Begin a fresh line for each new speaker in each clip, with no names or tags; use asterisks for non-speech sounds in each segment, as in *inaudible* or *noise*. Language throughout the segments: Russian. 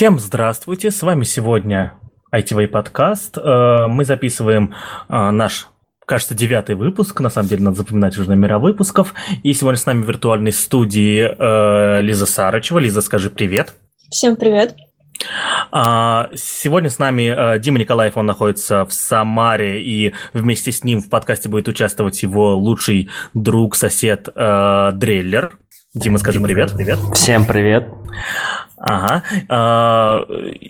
Всем здравствуйте, с вами сегодня ITV подкаст. Э, мы записываем э, наш кажется, девятый выпуск. На самом деле, надо запоминать уже номера выпусков. И сегодня с нами в виртуальной студии э, Лиза Сарычева. Лиза, скажи привет.
Всем привет.
А, сегодня с нами Дима Николаев, он находится в Самаре, и вместе с ним в подкасте будет участвовать его лучший друг, сосед Дреллер. Дима, скажи Дима, привет.
Привет. Всем привет.
Ага. А,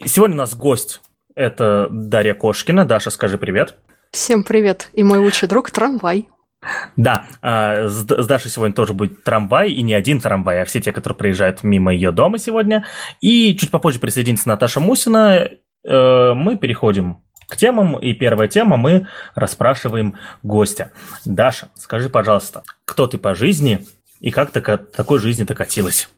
сегодня у нас гость. Это Дарья Кошкина. Даша, скажи привет.
Всем привет. И мой лучший друг Трамвай.
Да, а, с Дашей сегодня тоже будет трамвай, и не один трамвай, а все те, которые проезжают мимо ее дома сегодня. И чуть попозже присоединится Наташа Мусина. Э, мы переходим к темам, и первая тема мы расспрашиваем гостя. Даша, скажи, пожалуйста, кто ты по жизни и как ты к такой жизни докатилась?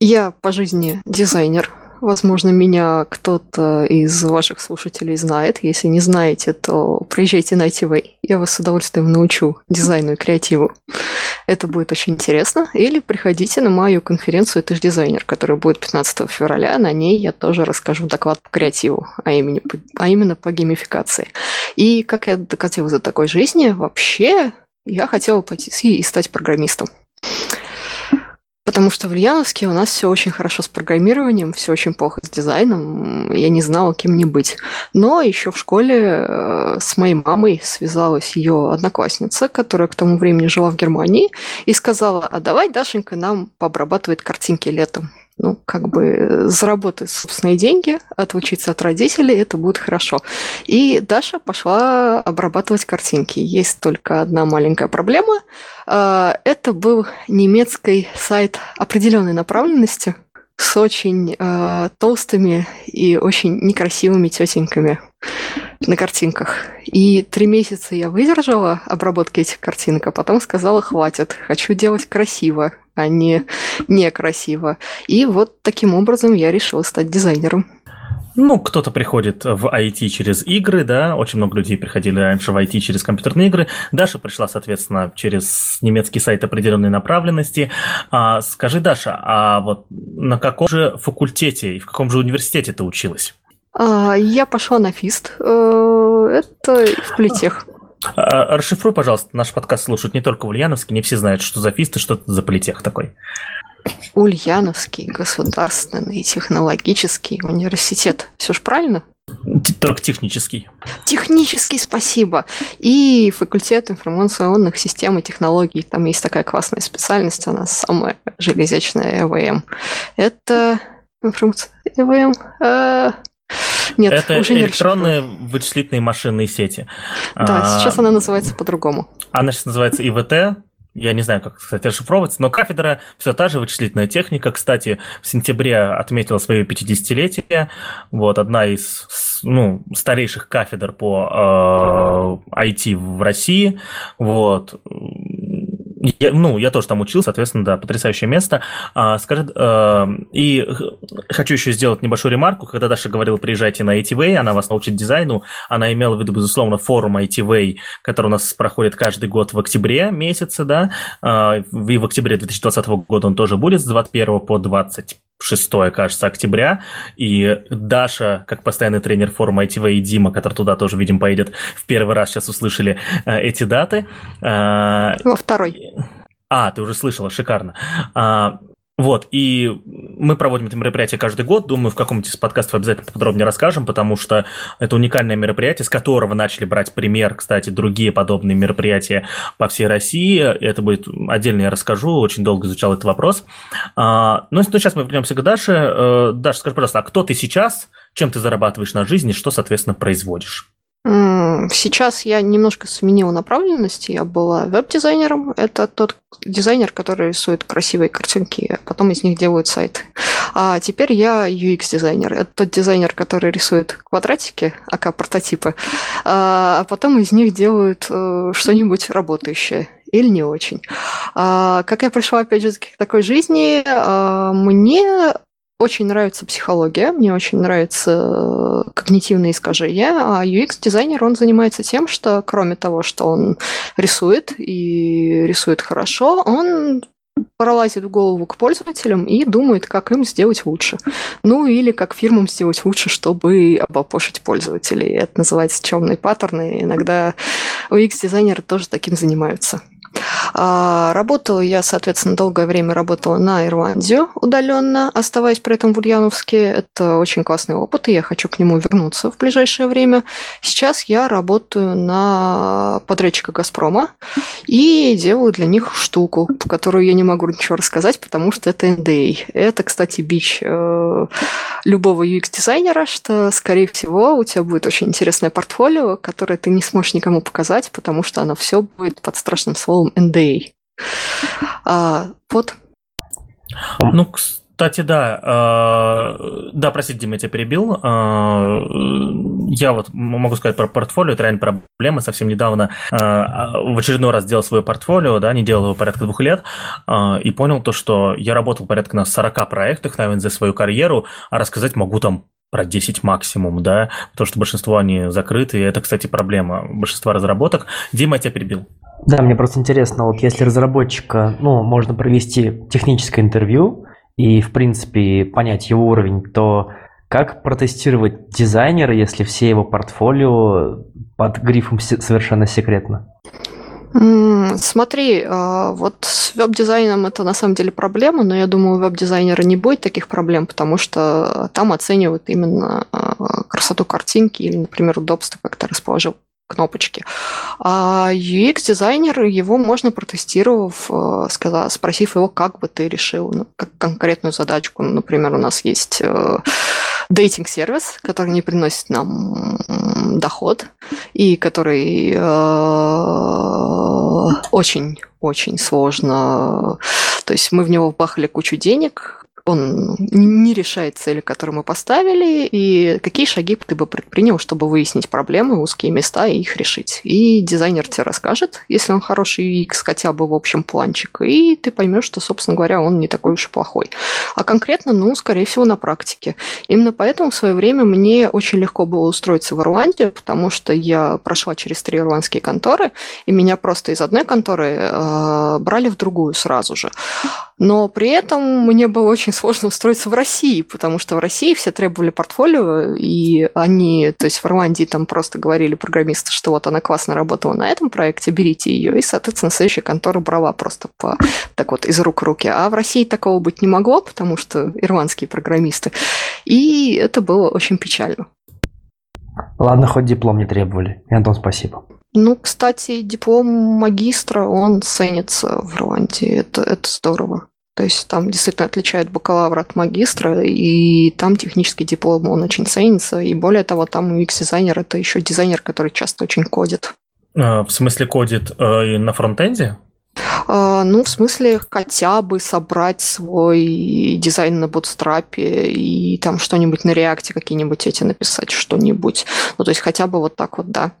Я по жизни дизайнер. Возможно, меня кто-то из ваших слушателей знает. Если не знаете, то приезжайте на ITV. Я вас с удовольствием научу дизайну и креативу. Это будет очень интересно. Или приходите на мою конференцию «Ты ж дизайнер», которая будет 15 февраля. На ней я тоже расскажу доклад по креативу, а именно, а именно по геймификации. И как я докатилась до такой жизни? Вообще, я хотела пойти и стать программистом. Потому что в Ульяновске у нас все очень хорошо с программированием, все очень плохо с дизайном. Я не знала, кем мне быть. Но еще в школе э, с моей мамой связалась ее одноклассница, которая к тому времени жила в Германии, и сказала, а давай Дашенька нам пообрабатывает картинки летом ну, как бы заработать собственные деньги, отучиться от родителей, это будет хорошо. И Даша пошла обрабатывать картинки. Есть только одна маленькая проблема. А, это был немецкий сайт определенной направленности с очень э, толстыми и очень некрасивыми тетеньками на картинках. И три месяца я выдержала обработки этих картинок, а потом сказала, хватит, хочу делать красиво а не некрасиво. И вот таким образом я решила стать дизайнером.
Ну, кто-то приходит в IT через игры, да, очень много людей приходили раньше в IT через компьютерные игры. Даша пришла, соответственно, через немецкий сайт определенной направленности. А, скажи, Даша, а вот на каком же факультете и в каком же университете ты училась?
А, я пошла на ФИСТ. Э, это в Политех.
А, расшифруй, пожалуйста, наш подкаст слушают не только в Ульяновске, не все знают, что за ФИСТ и что это за политех такой.
Ульяновский государственный технологический университет. Все же правильно?
Только технический.
Технический, спасибо. И факультет информационных систем и технологий. Там есть такая классная специальность, она самая железячная ЭВМ. Это информация ЭВМ. А,
нет, это уже не электронные вычислительные машинные сети.
Да, а, сейчас она называется по-другому.
Она сейчас называется ИВТ. Я не знаю, как, кстати, расшифровывается, но кафедра все та же вычислительная техника. Кстати, в сентябре отметила свое 50-летие. Вот, одна из ну, старейших кафедр по э, IT в России. Вот. Я, ну, я тоже там учился, соответственно, да, потрясающее место. А, скажи, а, и хочу еще сделать небольшую ремарку. Когда Даша говорила, приезжайте на ITV, она вас научит дизайну, она имела в виду, безусловно, форум ITV, который у нас проходит каждый год в октябре месяце, да, а, и в октябре 2020 года он тоже будет с 21 по 20 6, кажется, октября, и Даша, как постоянный тренер форума ITV, и Дима, который туда тоже, видим, поедет, в первый раз сейчас услышали э, эти даты.
Э, Во второй.
А, ты уже слышала, шикарно. А, вот, и мы проводим это мероприятие каждый год. Думаю, в каком-нибудь из подкастов обязательно подробнее расскажем, потому что это уникальное мероприятие, с которого начали брать пример, кстати, другие подобные мероприятия по всей России. Это будет отдельно я расскажу, очень долго изучал этот вопрос. А, ну, сейчас мы вернемся к Даше. Э, Даша, скажи, пожалуйста, а кто ты сейчас, чем ты зарабатываешь на жизнь и что, соответственно, производишь?
Сейчас я немножко сменила направленность. Я была веб-дизайнером. Это тот дизайнер, который рисует красивые картинки, а потом из них делают сайты. А теперь я UX-дизайнер. Это тот дизайнер, который рисует квадратики, ака прототипы, а, а потом из них делают э, что-нибудь работающее или не очень. А, как я пришла, опять же, к такой жизни, а, мне очень нравится психология, мне очень нравятся э, когнитивные искажения, а UX-дизайнер, он занимается тем, что кроме того, что он рисует и рисует хорошо, он пролазит в голову к пользователям и думает, как им сделать лучше. Ну или как фирмам сделать лучше, чтобы обопошить пользователей. Это называется темные паттерны. Иногда UX-дизайнеры тоже таким занимаются. А, работала я, соответственно, долгое время работала на Ирландию удаленно, оставаясь при этом в Ульяновске. Это очень классный опыт, и я хочу к нему вернуться в ближайшее время. Сейчас я работаю на подрядчика «Газпрома» и делаю для них штуку, которую я не могу ничего рассказать, потому что это NDA. Это, кстати, бич э, любого UX-дизайнера, что, скорее всего, у тебя будет очень интересное портфолио, которое ты не сможешь никому показать, потому что оно все будет под страшным словом NDA. А, вот.
Ну, кстати, да, э, да, простите, Дима, я тебя перебил. Э, я вот могу сказать про портфолио, это реально проблема. Совсем недавно э, в очередной раз делал свое портфолио, да, не делал его порядка двух лет, и понял то, что я работал порядка на 40 проектах, наверное, за свою карьеру, а рассказать могу там про 10 максимум, да, потому что большинство они закрыты, и это, кстати, проблема большинства разработок. Дима, я тебя перебил.
Да, мне просто интересно, вот если разработчика, ну, можно провести техническое интервью, и, в принципе, понять его уровень, то как протестировать дизайнера, если все его портфолио под грифом совершенно секретно?
Смотри, а, вот с веб-дизайном это на самом деле проблема, но я думаю, веб-дизайнера не будет таких проблем, потому что там оценивают именно а, красоту картинки или, например, удобство, как ты расположил кнопочки. А UX-дизайнер, его можно протестировав, э, сказав, спросив его, как бы ты решил ну, как конкретную задачку. Например, у нас есть дейтинг-сервис, который не приносит нам доход и который очень-очень э, сложно. То есть мы в него вбахали кучу денег, он не решает цели, которые мы поставили, и какие шаги ты бы предпринял, чтобы выяснить проблемы, узкие места и их решить. И дизайнер тебе расскажет, если он хороший UX хотя бы в общем планчик, и ты поймешь, что, собственно говоря, он не такой уж и плохой. А конкретно, ну, скорее всего, на практике. Именно поэтому в свое время мне очень легко было устроиться в Ирландию, потому что я прошла через три ирландские конторы, и меня просто из одной конторы э, брали в другую сразу же. Но при этом мне было очень сложно устроиться в России, потому что в России все требовали портфолио, и они, то есть в Ирландии там просто говорили программисты, что вот она классно работала на этом проекте, берите ее, и, соответственно, следующая контора брала просто по, так вот из рук в руки. А в России такого быть не могло, потому что ирландские программисты. И это было очень печально.
Ладно, хоть диплом не требовали. Антон, спасибо.
Ну, кстати, диплом магистра, он ценится в Ирландии. Это, это здорово. То есть там действительно отличают бакалавра от магистра, и там технический диплом, он очень ценится. И более того, там UX-дизайнер – это еще дизайнер, который часто очень кодит.
А, в смысле кодит э, на фронтенде?
А, ну, в смысле, хотя бы собрать свой дизайн на бутстрапе и там что-нибудь на реакте, какие-нибудь эти написать, что-нибудь. Ну, то есть хотя бы вот так вот, да.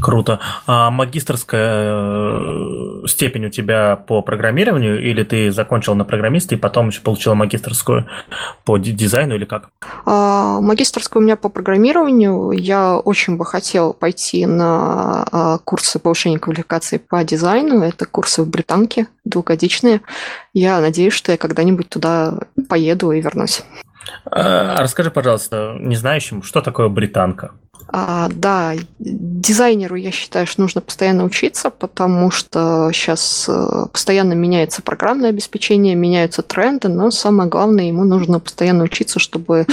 Круто. А магистрская э, степень у тебя по программированию или ты закончил на программиста и потом еще получила магистрскую по дизайну или как?
А, магистрскую у меня по программированию. Я очень бы хотел пойти на а, курсы повышения квалификации по дизайну. Это курсы в Британке, двухгодичные. Я надеюсь, что я когда-нибудь туда поеду и вернусь.
А, расскажи, пожалуйста, не знающим, что такое британка?
А, да, дизайнеру, я считаю, что нужно постоянно учиться, потому что сейчас э, постоянно меняется программное обеспечение, меняются тренды, но самое главное, ему нужно постоянно учиться, чтобы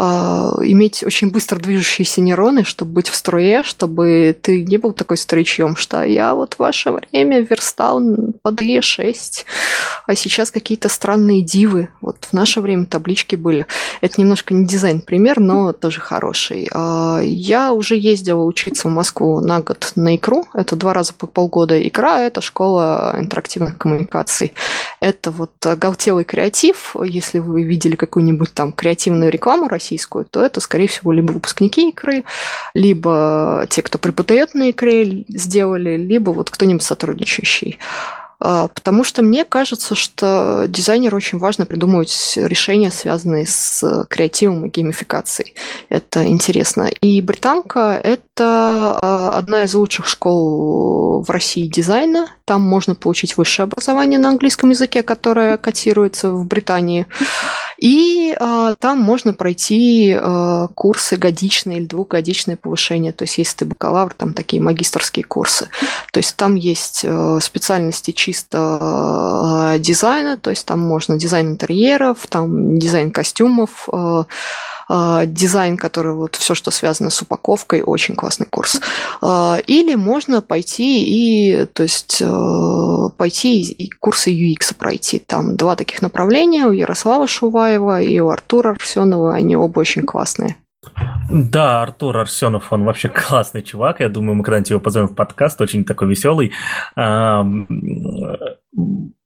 а, иметь очень быстро движущиеся нейроны, чтобы быть в струе, чтобы ты не был такой старичьем, что я вот в ваше время верстал под Е6, а сейчас какие-то странные дивы. Вот в наше время таблички были. Это немножко не дизайн-пример, но тоже хороший. А, я уже ездила учиться в Москву на год на икру. Это два раза по полгода. Икра – это школа интерактивных коммуникаций. Это вот галтелый креатив. Если вы видели какую-нибудь там креативную рекламу российскую, то это, скорее всего, либо выпускники икры, либо те, кто преподает на икре, сделали, либо вот кто-нибудь сотрудничающий. А, потому что мне кажется, что дизайнеру очень важно придумывать решения, связанные с креативом и геймификацией. Это интересно. И британка – это а, одна из лучших школ в России дизайна. Там можно получить высшее образование на английском языке, которое котируется в Британии. И э, там можно пройти э, курсы годичные или двухгодичные повышения. То есть, если ты бакалавр, там такие магистрские курсы. То есть, там есть э, специальности чисто э, дизайна, то есть, там можно дизайн интерьеров, там дизайн костюмов, э, дизайн, который вот все, что связано с упаковкой, очень классный курс. А, или можно пойти и, то есть, э, пойти и курсы UX пройти. Там два таких направления у Ярослава Шуваева и у Артура Арсенова. Они оба очень классные.
Да, Артур Арсенов, он вообще классный чувак. Я думаю, мы когда-нибудь его позовем в подкаст, очень такой веселый.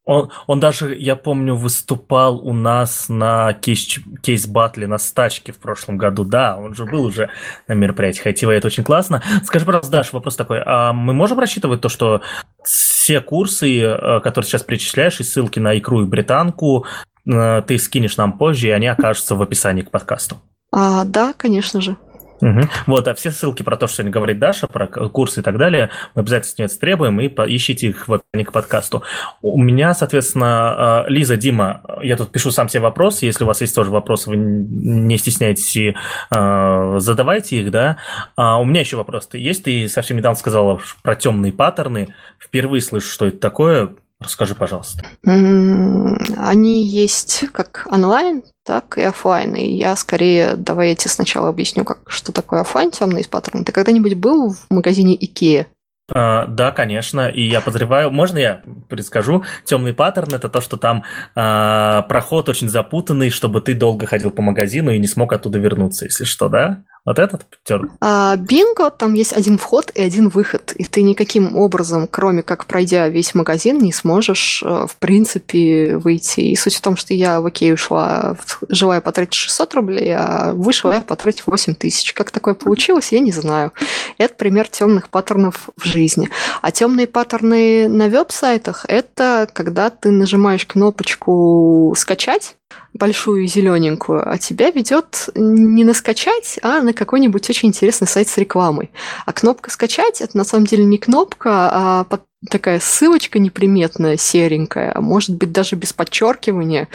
Он, он даже, я помню, выступал у нас на кейс, кейс-батле на стачке в прошлом году. Да, он же был уже на мероприятии IT, это очень классно. Скажи, пожалуйста, Даш, вопрос такой. А мы можем рассчитывать то, что все курсы, э, которые сейчас перечисляешь, и ссылки на икру и британку, э, ты скинешь нам позже, и они окажутся в описании к подкасту?
А, да, конечно же.
Угу. Вот, а все ссылки про то, что сегодня говорит Даша, про курсы и так далее, мы обязательно с нее требуем и ищите их в описании к подкасту. У меня, соответственно, а, Лиза, Дима, я тут пишу сам себе вопросы, если у вас есть тоже вопросы, вы не стесняйтесь и э, задавайте их, да. А у меня еще вопрос. Есть, ты совсем недавно сказала про темные паттерны, впервые слышу, что это такое, Расскажи, пожалуйста.
Они есть как онлайн, так и офлайн. И я скорее, давай я тебе сначала объясню, как, что такое офлайн темный паттерн. Ты когда-нибудь был в магазине IKEA?
Uh, да, конечно, и я подозреваю, можно я предскажу, темный паттерн это то, что там uh, проход очень запутанный, чтобы ты долго ходил по магазину и не смог оттуда вернуться, если что, да? Вот этот терн?
А, бинго, там есть один вход и один выход. И ты никаким образом, кроме как пройдя весь магазин, не сможешь, э, в принципе, выйти. И суть в том, что я в Окей ушла, желая потратить 600 рублей, а вышла я потратить 8 тысяч. Как такое получилось, я не знаю. Это пример темных паттернов в жизни. А темные паттерны на веб-сайтах – это когда ты нажимаешь кнопочку «Скачать», большую зелененькую, а тебя ведет не на скачать, а на какой-нибудь очень интересный сайт с рекламой. А кнопка скачать это на самом деле не кнопка, а такая ссылочка неприметная, серенькая, а может быть даже без подчеркивания.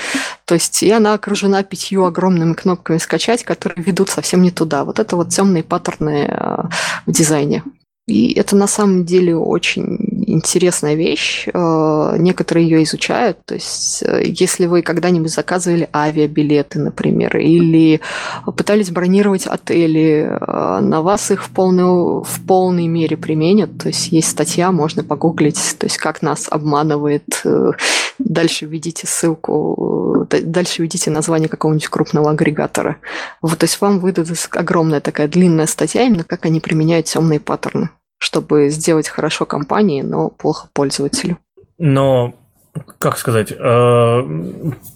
То есть и она окружена пятью огромными кнопками скачать, которые ведут совсем не туда. Вот это вот темные паттерны а, в дизайне. И это на самом деле очень интересная вещь. Э, некоторые ее изучают. То есть, э, если вы когда-нибудь заказывали авиабилеты, например, или пытались бронировать отели, э, на вас их в полной, в полной мере применят. То есть, есть статья, можно погуглить, то есть, как нас обманывает. Дальше введите ссылку, дальше введите название какого-нибудь крупного агрегатора. Вот, то есть, вам выдадут огромная такая длинная статья, именно как они применяют темные паттерны чтобы сделать хорошо компании, но плохо пользователю.
Но, как сказать, э,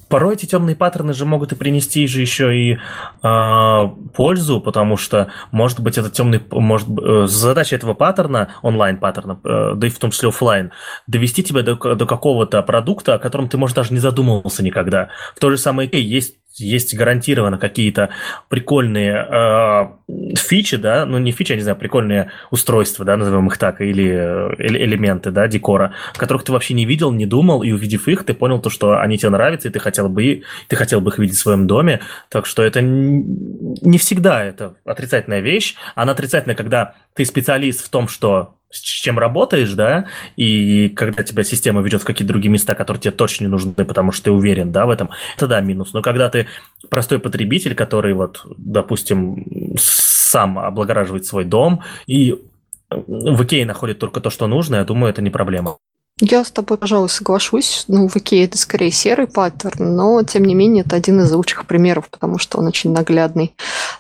порой эти темные паттерны же могут и принести же еще и э, пользу, потому что, может быть, этот темный, может, э, задача этого паттерна, онлайн-паттерна, да и в том числе офлайн, довести тебя до, до какого-то продукта, о котором ты, может, даже не задумывался никогда. В то же самое есть есть гарантированно какие-то прикольные э, фичи, да, ну не фичи, я не знаю, прикольные устройства, да, назовем их так, или, или элементы, да, декора, которых ты вообще не видел, не думал, и увидев их, ты понял то, что они тебе нравятся, и ты хотел бы, ты хотел бы их видеть в своем доме, так что это не всегда это отрицательная вещь, она отрицательная, когда ты специалист в том, что с чем работаешь, да, и когда тебя система ведет в какие-то другие места, которые тебе точно не нужны, потому что ты уверен, да, в этом, это да, минус. Но когда ты простой потребитель, который вот, допустим, сам облагораживает свой дом и в Икее находит только то, что нужно, я думаю, это не проблема.
Я с тобой, пожалуй, соглашусь. Ну, в Икее это скорее серый паттерн, но, тем не менее, это один из лучших примеров, потому что он очень наглядный.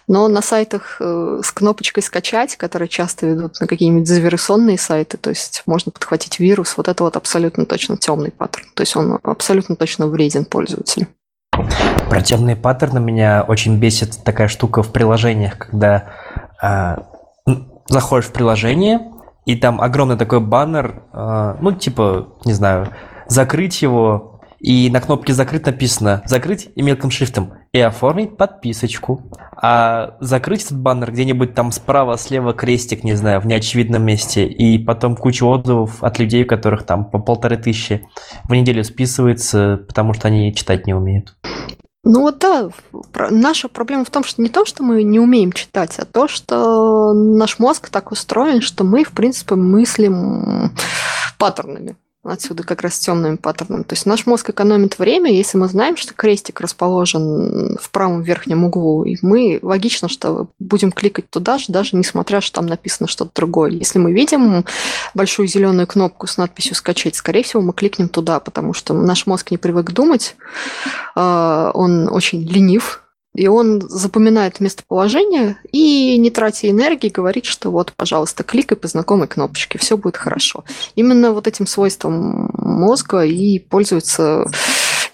Но на сайтах э, с кнопочкой «Скачать», которые часто ведут на какие-нибудь завирусонные сайты, то есть можно подхватить вирус, вот это вот абсолютно точно темный паттерн. То есть он абсолютно точно вреден пользователю.
Про темные паттерны меня очень бесит такая штука в приложениях, когда э, заходишь в приложение, и там огромный такой баннер, э, ну, типа, не знаю, закрыть его, и на кнопке «Закрыть» написано «Закрыть» и мелким шрифтом и оформить подписочку. А закрыть этот баннер где-нибудь там справа, слева крестик, не знаю, в неочевидном месте, и потом кучу отзывов от людей, которых там по полторы тысячи в неделю списывается, потому что они читать не умеют.
Ну вот да, наша проблема в том, что не то, что мы не умеем читать, а то, что наш мозг так устроен, что мы, в принципе, мыслим паттернами. Отсюда как раз темным паттерном. То есть наш мозг экономит время, если мы знаем, что крестик расположен в правом верхнем углу, и мы логично, что будем кликать туда же, даже несмотря, что там написано что-то другое. Если мы видим большую зеленую кнопку с надписью «Скачать», скорее всего, мы кликнем туда, потому что наш мозг не привык думать, а, он очень ленив, и он запоминает местоположение и, не тратя энергии, говорит, что вот, пожалуйста, кликай по знакомой кнопочке, все будет хорошо. Именно вот этим свойством мозга и пользуются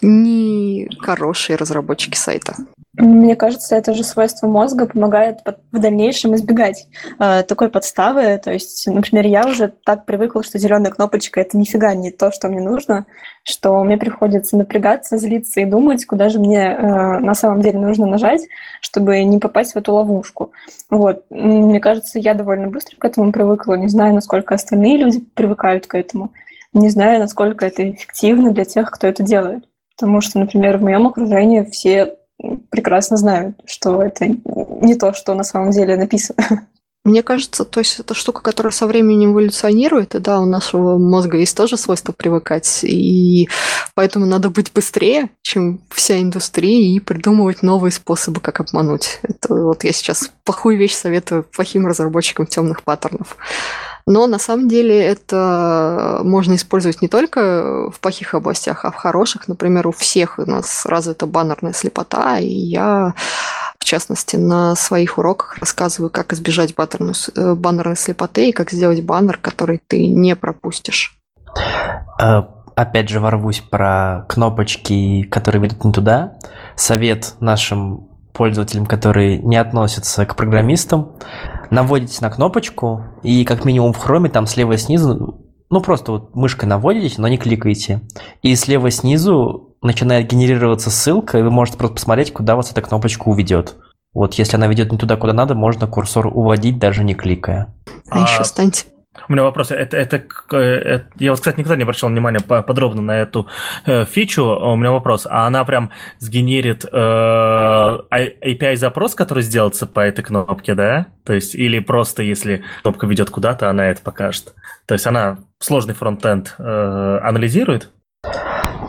не хорошие разработчики сайта.
Мне кажется, это же свойство мозга помогает в дальнейшем избегать э, такой подставы. То есть, например, я уже так привыкла, что зеленая кнопочка это нифига не то, что мне нужно, что мне приходится напрягаться, злиться и думать, куда же мне э, на самом деле нужно нажать, чтобы не попасть в эту ловушку. Вот. Мне кажется, я довольно быстро к этому привыкла. Не знаю, насколько остальные люди привыкают к этому. Не знаю, насколько это эффективно для тех, кто это делает. Потому что, например, в моем окружении все прекрасно знают, что это не то, что на самом деле написано.
Мне кажется, то есть это штука, которая со временем эволюционирует, и да, у нашего мозга есть тоже свойство привыкать, и поэтому надо быть быстрее, чем вся индустрия, и придумывать новые способы, как обмануть. Это вот я сейчас плохую вещь советую плохим разработчикам темных паттернов. Но на самом деле это можно использовать не только в плохих областях, а в хороших. Например, у всех у нас развита баннерная слепота, и я в частности, на своих уроках рассказываю, как избежать баннерной, э, баннерной слепоты и как сделать баннер, который ты не пропустишь.
Э, опять же ворвусь про кнопочки, которые ведут не туда. Совет нашим пользователям, которые не относятся к программистам, наводите на кнопочку, и как минимум в хроме там слева снизу, ну просто вот мышкой наводите, но не кликаете. И слева снизу начинает генерироваться ссылка, и вы можете просто посмотреть, куда вас эта кнопочка уведет. Вот если она ведет не туда, куда надо, можно курсор уводить, даже не кликая.
А, а еще станьте
у меня вопрос. Это, это, это, я вот, кстати, никогда не обращал внимания подробно на эту э, фичу. У меня вопрос. А она прям сгенерит э, API-запрос, который сделается по этой кнопке, да? То есть, или просто если кнопка ведет куда-то, она это покажет? То есть она сложный фронтенд э, анализирует?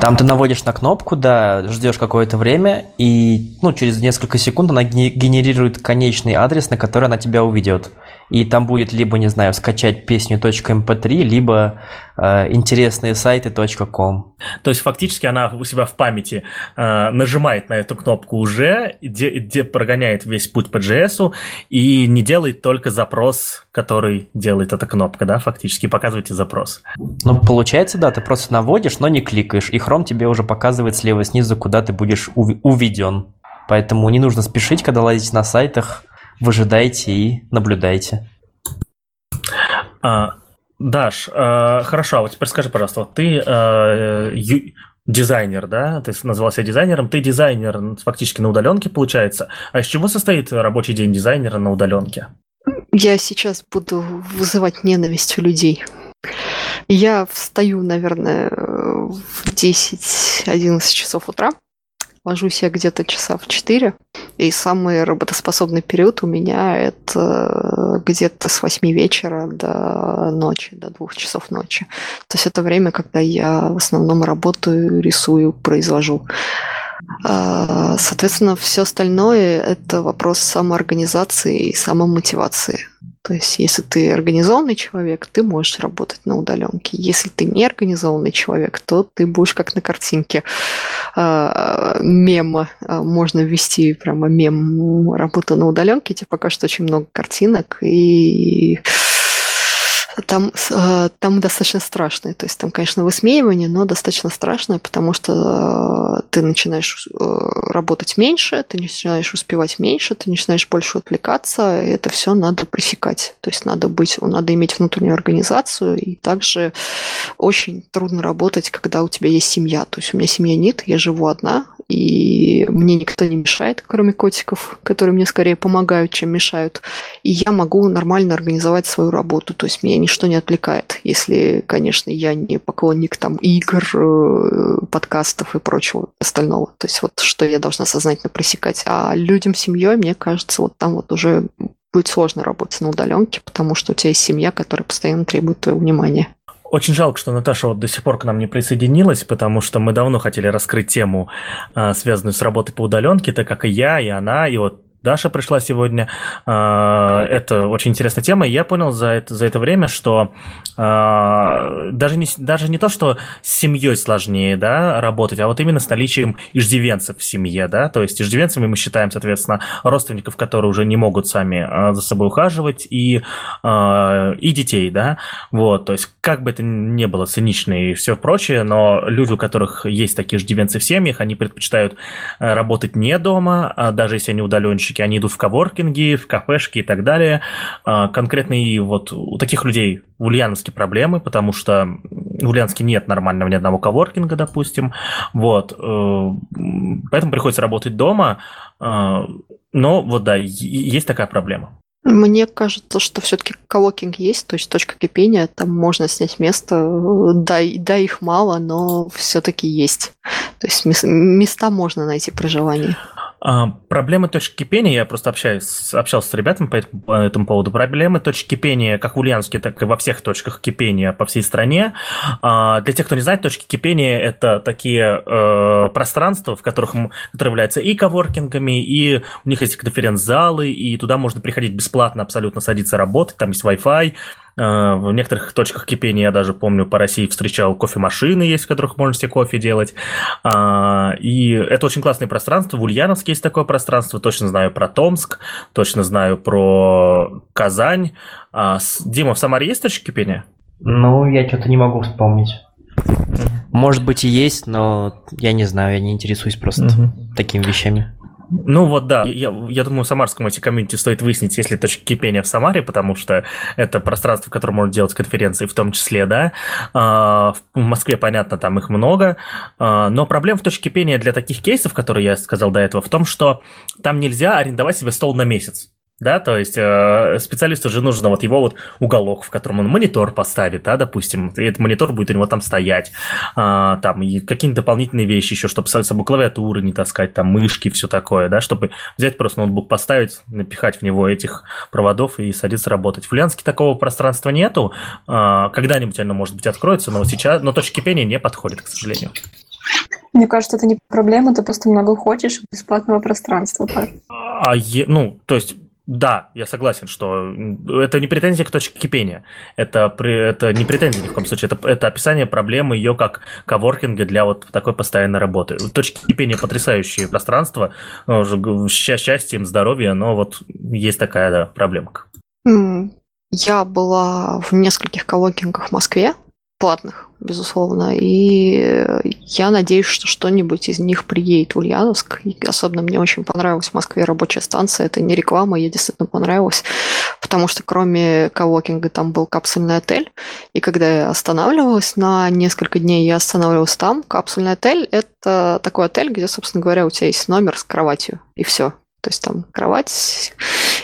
Там ты наводишь на кнопку, да, ждешь какое-то время, и ну, через несколько секунд она генерирует конечный адрес, на который она тебя уведет и там будет либо, не знаю, скачать песню .mp3, либо э, интересные сайты .com.
То есть фактически она у себя в памяти э, нажимает на эту кнопку уже, где, где прогоняет весь путь по JS и не делает только запрос, который делает эта кнопка, да, фактически показываете запрос.
Ну, получается, да, ты просто наводишь, но не кликаешь, и Chrome тебе уже показывает слева снизу, куда ты будешь уведен. Поэтому не нужно спешить, когда лазить на сайтах, выжидайте и наблюдайте.
А, Даш, а, хорошо, а вот теперь скажи, пожалуйста, вот ты а, ю, дизайнер, да? Ты назвал себя дизайнером, ты дизайнер фактически на удаленке, получается. А из чего состоит рабочий день дизайнера на удаленке?
Я сейчас буду вызывать ненависть у людей. Я встаю, наверное, в 10-11 часов утра ложусь я где-то часа в 4, и самый работоспособный период у меня это где-то с 8 вечера до ночи, до 2 часов ночи. То есть это время, когда я в основном работаю, рисую, произвожу. А, соответственно, все остальное – это вопрос самоорганизации и самомотивации. То есть, если ты организованный человек, ты можешь работать на удаленке. Если ты не организованный человек, то ты будешь как на картинке э, мема. Можно ввести прямо мем работа на удаленке, тебе покажут очень много картинок, и Там, э, там достаточно страшное. То есть там, конечно, высмеивание, но достаточно страшное, потому что э, ты начинаешь э, работать меньше, ты начинаешь успевать меньше, ты начинаешь больше отвлекаться, и это все надо пресекать. То есть надо быть, надо иметь внутреннюю организацию, и также очень трудно работать, когда у тебя есть семья. То есть у меня семьи нет, я живу одна, и мне никто не мешает, кроме котиков, которые мне скорее помогают, чем мешают. И я могу нормально организовать свою работу, то есть меня ничто не отвлекает, если, конечно, я не поклонник там игр, э, подкастов и прочего остального. То есть вот что я должна сознательно пресекать. А людям семьей, мне кажется, вот там вот уже будет сложно работать на удаленке, потому что у тебя есть семья, которая постоянно требует твоего внимания.
Очень жалко, что Наташа вот до сих пор к нам не присоединилась, потому что мы давно хотели раскрыть тему, а, связанную с работой по удаленке, так как и я, и она, и вот Даша пришла сегодня. А, это очень интересная тема. И я понял за это, за это время, что а, даже не, даже не то, что с семьей сложнее да, работать, а вот именно с наличием иждивенцев в семье. Да? То есть иждивенцами мы считаем, соответственно, родственников, которые уже не могут сами а, за собой ухаживать, и, и детей. Да? Вот, то есть как бы это ни было цинично и все прочее, но люди, у которых есть такие иждивенцы в семьях, они предпочитают работать не дома, даже если они удаленщики, разработчики, они идут в коворкинги, в кафешки и так далее. А, конкретно и вот у таких людей в Ульяновске проблемы, потому что в Ульяновске нет нормального ни одного коворкинга, допустим. Вот. Э, поэтому приходится работать дома. А, но вот да, есть такая проблема.
Мне кажется, что все-таки коворкинг есть, то есть точка кипения, там можно снять место, да, да их мало, но все-таки есть. То есть места можно найти проживание.
А, проблемы точки кипения, я просто общаюсь, общался с ребятами по этому, по этому поводу, проблемы точки кипения как в Ульяновске, так и во всех точках кипения по всей стране. А, для тех, кто не знает, точки кипения – это такие э, пространства, в которых, которые являются и коворкингами, и у них есть конференц-залы, и туда можно приходить бесплатно абсолютно садиться работать, там есть Wi-Fi, в некоторых точках кипения я даже помню по России встречал кофемашины есть, в которых можно себе кофе делать. А, и это очень классное пространство. В Ульяновске есть такое пространство. Точно знаю про Томск, точно знаю про Казань. А, Дима, в Самаре есть точки кипения?
Ну, я что-то не могу вспомнить. Может быть и есть, но я не знаю, я не интересуюсь просто угу. такими вещами.
Ну вот да, я, я думаю, в самарском эти комьюнити стоит выяснить, есть ли точки кипения в Самаре, потому что это пространство, в котором можно делать конференции в том числе, да. А, в Москве, понятно, там их много, а, но проблема в точке кипения для таких кейсов, которые я сказал до этого, в том, что там нельзя арендовать себе стол на месяц. Да, то есть э, специалисту же нужно вот его вот уголок, в котором он монитор поставит, да, допустим, и этот монитор будет у него там стоять, э, там и какие-то дополнительные вещи еще, чтобы с собой клавиатуры не таскать, там мышки, все такое, да, чтобы взять просто ноутбук поставить, напихать в него этих проводов и садиться работать. В Ульяновске такого пространства нету, э, когда-нибудь оно, может быть, откроется, но сейчас, но точки кипения не подходит, к сожалению.
Мне кажется, это не проблема, ты просто много хочешь бесплатного пространства.
А, е, ну, то есть да, я согласен, что это не претензия к точке кипения. Это, это не претензия ни в коем случае. Это, это описание проблемы ее как коворкинга для вот такой постоянной работы. Точки кипения потрясающие пространства. Ну, счастье им, здоровье, но вот есть такая да, проблемка.
Я была в нескольких коворкингах в Москве платных, безусловно. И я надеюсь, что что-нибудь из них приедет в Ульяновск. И особенно мне очень понравилась в Москве рабочая станция. Это не реклама, ей действительно понравилось. Потому что кроме коворкинга там был капсульный отель. И когда я останавливалась на несколько дней, я останавливалась там. Капсульный отель – это такой отель, где, собственно говоря, у тебя есть номер с кроватью. И все. То есть там кровать,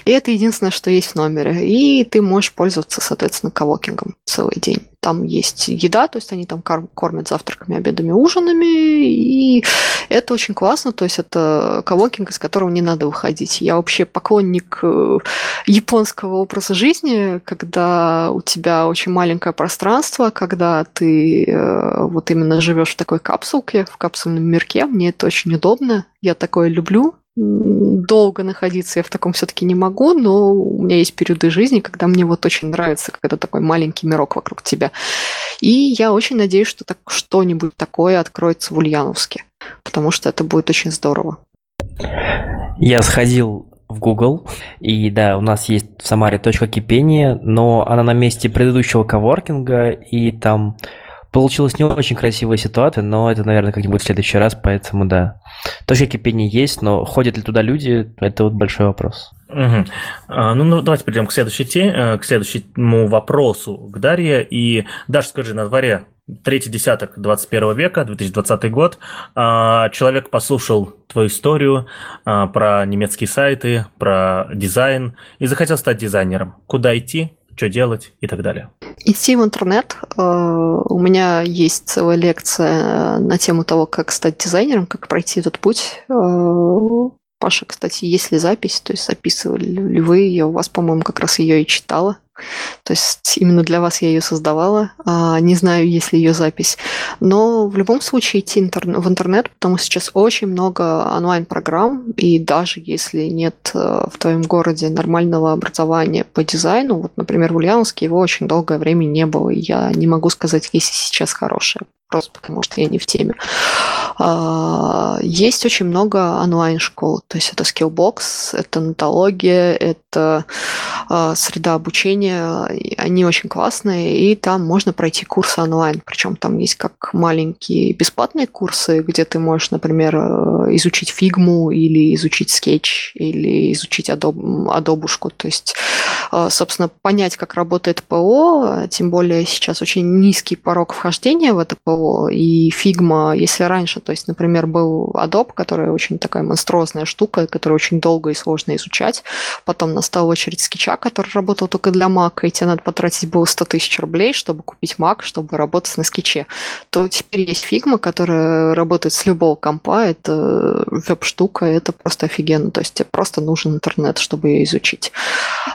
и это единственное, что есть в номере. И ты можешь пользоваться, соответственно, коворкингом целый день. Там есть еда, то есть они там кормят завтраками, обедами, ужинами, и это очень классно, то есть это коворкинг, из которого не надо выходить. Я вообще поклонник э, японского образа жизни, когда у тебя очень маленькое пространство, когда ты э, вот именно живешь в такой капсулке, в капсульном мирке, мне это очень удобно, я такое люблю, долго находиться я в таком все-таки не могу, но у меня есть периоды жизни, когда мне вот очень нравится, когда такой маленький мирок вокруг тебя. И я очень надеюсь, что так, что-нибудь такое откроется в Ульяновске, потому что это будет очень здорово.
Я сходил в Google. И да, у нас есть в Самаре точка кипения, но она на месте предыдущего коворкинга, и там получилась не очень красивая ситуация, но это, наверное, как-нибудь в следующий раз, поэтому да. Точка кипения есть, но ходят ли туда люди, это вот большой вопрос.
Угу. А, ну, ну, давайте перейдем к следующей теме, э, к следующему вопросу к Дарье. И, Даша, скажи, на дворе третий десяток 21 века, 2020 год. А, человек послушал твою историю а, про немецкие сайты, про дизайн и захотел стать дизайнером. Куда идти, что делать и так далее.
Идти в интернет. Э, у меня есть целая лекция на тему того, как стать дизайнером, как пройти этот путь. Паша, кстати, есть ли запись? То есть записывали ли вы ее? У вас, по-моему, как раз ее и читала. То есть именно для вас я ее создавала. А, не знаю, есть ли ее запись. Но в любом случае идти в интернет, потому что сейчас очень много онлайн-программ, и даже если нет э, в твоем городе нормального образования по дизайну, вот, например, в Ульяновске его очень долгое время не было, и я не могу сказать, если сейчас хорошее просто потому что я не в теме. А, есть очень много онлайн-школ, то есть это Skillbox, это нотология, это а, среда обучения, они очень классные, и там можно пройти курсы онлайн, причем там есть как маленькие бесплатные курсы, где ты можешь, например, э, изучить фигму или изучить скетч, или изучить Adobe, Adobe, то есть, а, собственно, понять, как работает ПО, тем более сейчас очень низкий порог вхождения в это ПО, и Figma, если раньше, то есть, например, был Adobe, который очень такая монструозная штука, которую очень долго и сложно изучать, потом настала очередь скетча, который работал только для Mac, и тебе надо потратить было 100 тысяч рублей, чтобы купить Mac, чтобы работать на скетче, то теперь есть Figma, которая работает с любого компа, это веб-штука, это просто офигенно, то есть тебе просто нужен интернет, чтобы ее изучить.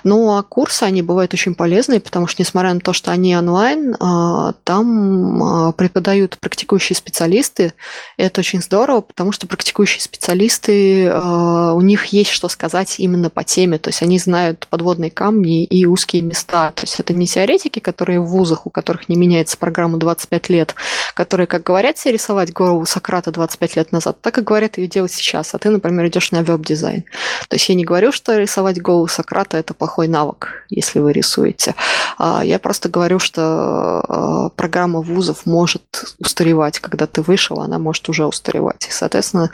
Ну, а курсы, они бывают очень полезные, потому что, несмотря на то, что они онлайн, а, там а, преподают практикующие специалисты. Это очень здорово, потому что практикующие специалисты, э, у них есть что сказать именно по теме. То есть они знают подводные камни и узкие места. То есть это не теоретики, которые в вузах, у которых не меняется программа 25 лет, которые, как говорят себе рисовать голову Сократа 25 лет назад, так и говорят ее делать сейчас. А ты, например, идешь на веб-дизайн. То есть я не говорю, что рисовать голову Сократа – это плохой навык, если вы рисуете. А я просто говорю, что э, программа вузов может устаревать. Когда ты вышел, она может уже устаревать. И, соответственно,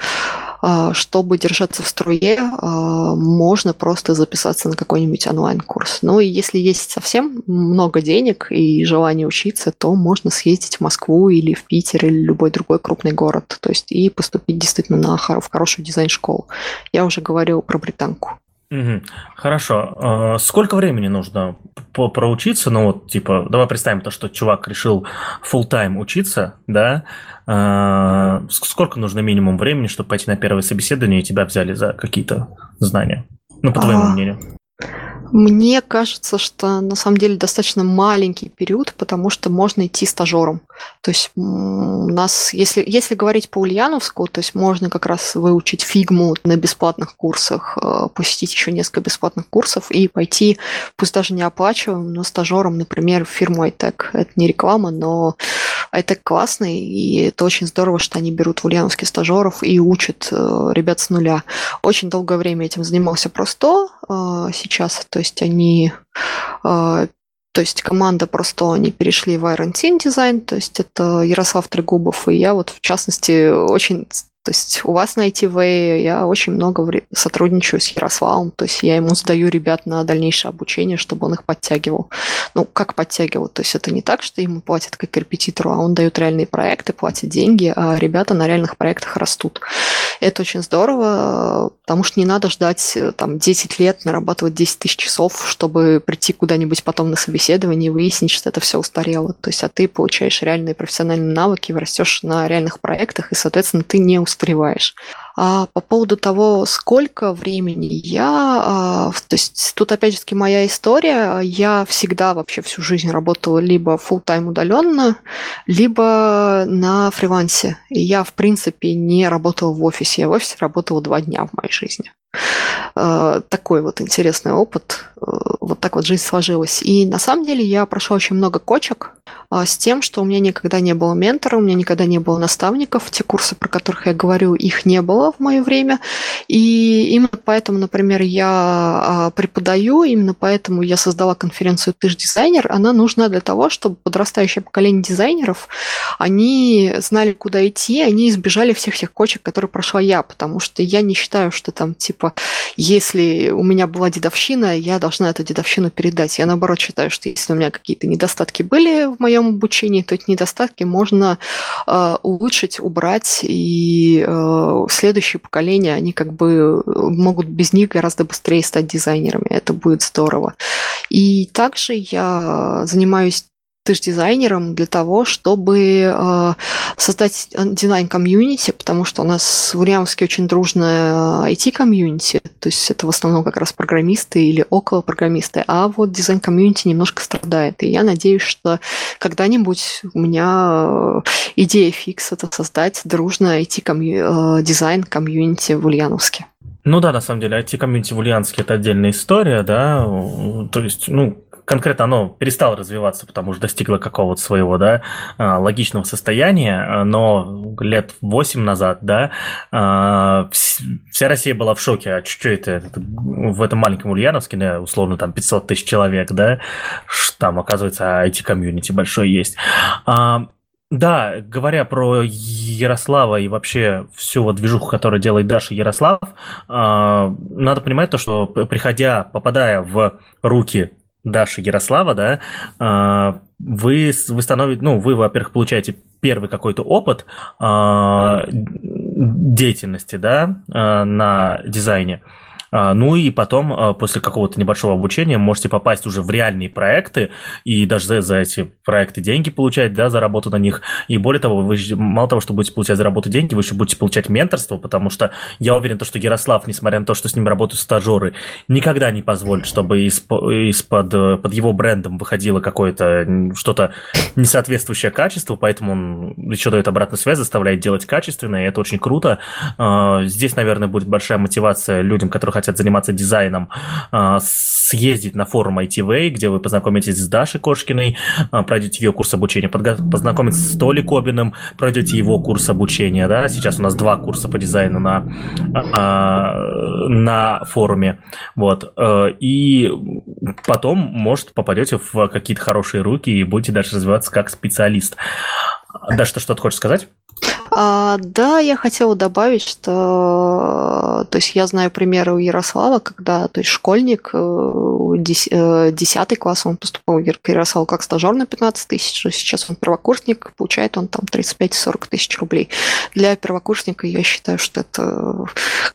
а, чтобы держаться в струе, а, можно просто записаться на какой-нибудь онлайн-курс. Ну и если есть совсем много денег и желание учиться, то можно съездить в Москву или в Питер или любой другой крупный город. То есть и поступить действительно на, в хорошую дизайн-школу. Я уже говорил про британку.
Угу. Хорошо. А, сколько времени нужно проучиться? Ну вот, типа, давай представим то, что чувак решил full тайм учиться, да? А, сколько нужно минимум времени, чтобы пойти на первое собеседование и тебя взяли за какие-то знания? Ну, по твоему а... мнению.
Мне кажется, что на самом деле достаточно маленький период, потому что можно идти стажером. То есть у нас, если, если говорить по Ульяновску, то есть можно как раз выучить фигму на бесплатных курсах, э, посетить еще несколько бесплатных курсов и пойти, пусть даже не оплачиваем, но стажером, например, в фирму iTech. Это не реклама, но iTech классный, и это очень здорово, что они берут в Ульяновске стажеров и учат э, ребят с нуля. Очень долгое время этим занимался просто э, сейчас, то есть они то есть команда просто они перешли в Iron Team дизайн, то есть это Ярослав Трегубов, и я вот в частности очень то есть у вас на ITV я очень много сотрудничаю с Ярославом, то есть я ему сдаю ребят на дальнейшее обучение, чтобы он их подтягивал. Ну, как подтягивал? То есть это не так, что ему платят как репетитору, а он дает реальные проекты, платит деньги, а ребята на реальных проектах растут. Это очень здорово, потому что не надо ждать там 10 лет, нарабатывать 10 тысяч часов, чтобы прийти куда-нибудь потом на собеседование и выяснить, что это все устарело. То есть а ты получаешь реальные профессиональные навыки, растешь на реальных проектах, и, соответственно, ты не устареваешь. А по поводу того, сколько времени я... А, то есть тут опять же моя история. Я всегда вообще всю жизнь работала либо full тайм удаленно, либо на фрилансе. И я, в принципе, не работала в офисе. Я в офисе работала два дня в моей жизни. Э, такой вот интересный опыт. Э, вот так вот жизнь сложилась. И на самом деле я прошла очень много кочек э, с тем, что у меня никогда не было ментора, у меня никогда не было наставников. Те курсы, про которых я говорю, их не было в мое время. И именно поэтому, например, я преподаю, именно поэтому я создала конференцию «Ты ж дизайнер». Она нужна для того, чтобы подрастающее поколение дизайнеров, они знали, куда идти, они избежали всех тех кочек, которые прошла я, потому что я не считаю, что там, типа, если у меня была дедовщина, я должна эту дедовщину передать. Я, наоборот, считаю, что если у меня какие-то недостатки были в моем обучении, то эти недостатки можно э, улучшить, убрать, и э, следующее поколение, они как бы могут без них гораздо быстрее стать дизайнерами. Это будет здорово. И также я занимаюсь ты же дизайнером для того, чтобы э, создать дизайн-комьюнити, потому что у нас в Ульяновске очень дружная IT-комьюнити, то есть это в основном как раз программисты или около программисты, а вот дизайн-комьюнити немножко страдает. И я надеюсь, что когда-нибудь у меня э, идея фикс это создать дружное IT-дизайн-комьюнити э, в Ульяновске.
Ну да, на самом деле, IT-комьюнити в Ульяновске – это отдельная история, да, то есть, ну, конкретно оно перестало развиваться, потому что достигло какого-то своего, да, а, логичного состояния, но лет 8 назад, да, а, вся Россия была в шоке, а что это, в этом маленьком Ульяновске, да, условно, там 500 тысяч человек, да, там, оказывается, IT-комьюнити большой есть. А, да, говоря про Ярослава и вообще всю вот движуху, которую делает Даша Ярослав, надо понимать то, что приходя, попадая в руки Даши Ярослава, да, а, вы, вы становитесь, ну, вы, во-первых, получаете первый какой-то опыт а, деятельности, да, а, на дизайне, ну и потом, а, после какого-то небольшого обучения, можете попасть уже в реальные проекты и даже за, за эти проекты деньги получать, да, за работу на них. И более того, вы мало того, что будете получать за работу деньги, вы еще будете получать менторство, потому что я уверен, что Ярослав, несмотря на то, что с ним работают стажеры, никогда не позволит, чтобы из-под под его брендом выходило какое-то что-то несоответствующее качеству, поэтому он еще дает обратную связь, заставляет делать качественно, и это очень круто. А, здесь, наверное, будет большая мотивация людям, которые хотят хотят заниматься дизайном, а, съездить на форум ITV, где вы познакомитесь с Дашей Кошкиной, а, пройдете ее курс обучения, познакомитесь с Толи Кобиным, пройдете его курс обучения, да, сейчас у нас два курса по дизайну на, а, на форуме, вот, э, и потом, может, попадете в какие-то хорошие руки и будете дальше развиваться как специалист. Даша, ты что-то хочешь сказать?
А, да, я хотела добавить, что то есть я знаю примеры у Ярослава, когда то есть школьник, 10, э, 10 э, класс, он поступал к Ярославу как стажер на 15 тысяч, сейчас он первокурсник, получает он там 35-40 тысяч рублей. Для первокурсника я считаю, что это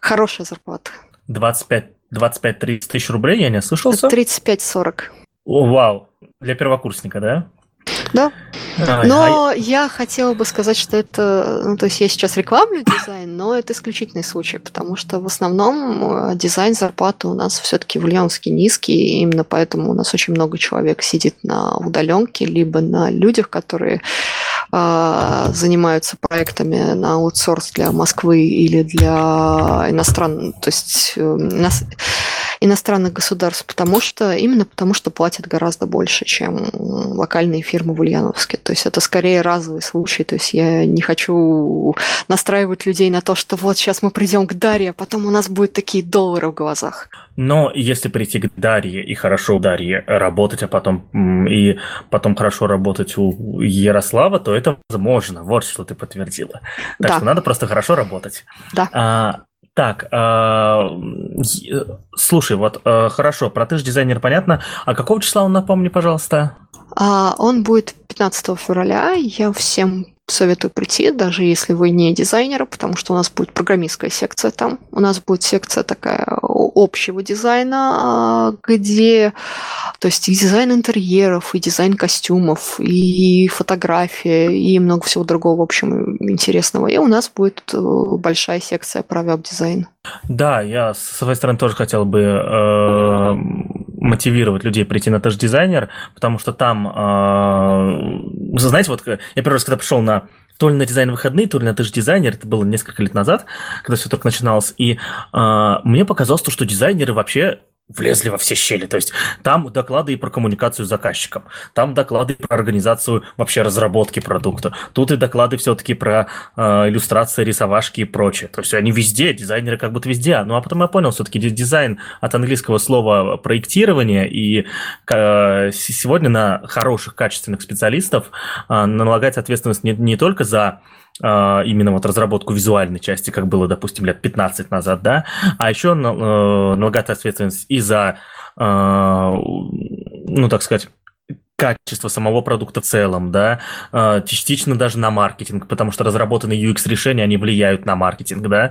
хорошая зарплата.
25-30 тысяч рублей, я не ослышался?
35-40.
О, вау, для первокурсника, да?
Да. Но а... я хотела бы сказать, что это, ну, то есть я сейчас рекламлю дизайн, но это исключительный случай, потому что в основном э, дизайн зарплаты у нас все-таки в Ульяновске низкий, и именно поэтому у нас очень много человек сидит на удаленке, либо на людях, которые э, занимаются проектами на аутсорс для Москвы или для иностранных, то есть э, нас иностранных государств, потому что именно потому что платят гораздо больше, чем локальные фирмы в Ульяновске. То есть это скорее разовый случай. То есть я не хочу настраивать людей на то, что вот сейчас мы придем к Дарье, а потом у нас будут такие доллары в глазах.
Но если прийти к Дарье и хорошо у Дарьи работать, а потом и потом хорошо работать у Ярослава, то это возможно. Вот что ты подтвердила. Так да. что надо просто хорошо работать.
Да.
А, так, э, слушай, вот э, хорошо, про ты же дизайнер понятно. А какого числа он, напомни, пожалуйста?
А, он будет 15 февраля. Я всем советую прийти, даже если вы не дизайнер, потому что у нас будет программистская секция там. У нас будет секция такая общего дизайна, а, где, то есть и дизайн интерьеров, и дизайн костюмов, и фотография, и много всего другого, в общем, интересного. И у нас будет э, большая секция про веб-дизайн.
Да, я со своей стороны тоже хотел бы э, мотивировать людей прийти на Ты ж дизайнер, потому что там э, знаете, вот я первый раз, когда пришел на то ли на дизайн выходные, то ли на ты же дизайнер, это было несколько лет назад, когда все только начиналось, и э, мне показалось, что дизайнеры вообще влезли во все щели. То есть там доклады и про коммуникацию с заказчиком, там доклады про организацию вообще разработки продукта, тут и доклады все-таки про э, иллюстрации, рисовашки и прочее. То есть они везде, дизайнеры как будто везде. Ну а потом я понял, все-таки дизайн от английского слова проектирование, и э, сегодня на хороших, качественных специалистов э, налагается ответственность не, не только за именно вот разработку визуальной части, как было, допустим, лет 15 назад, да, а еще э, налагать ответственность и за, а, ну, так сказать, качество самого продукта в целом, да, а, частично даже на маркетинг, потому что разработанные UX-решения, они влияют на маркетинг, да,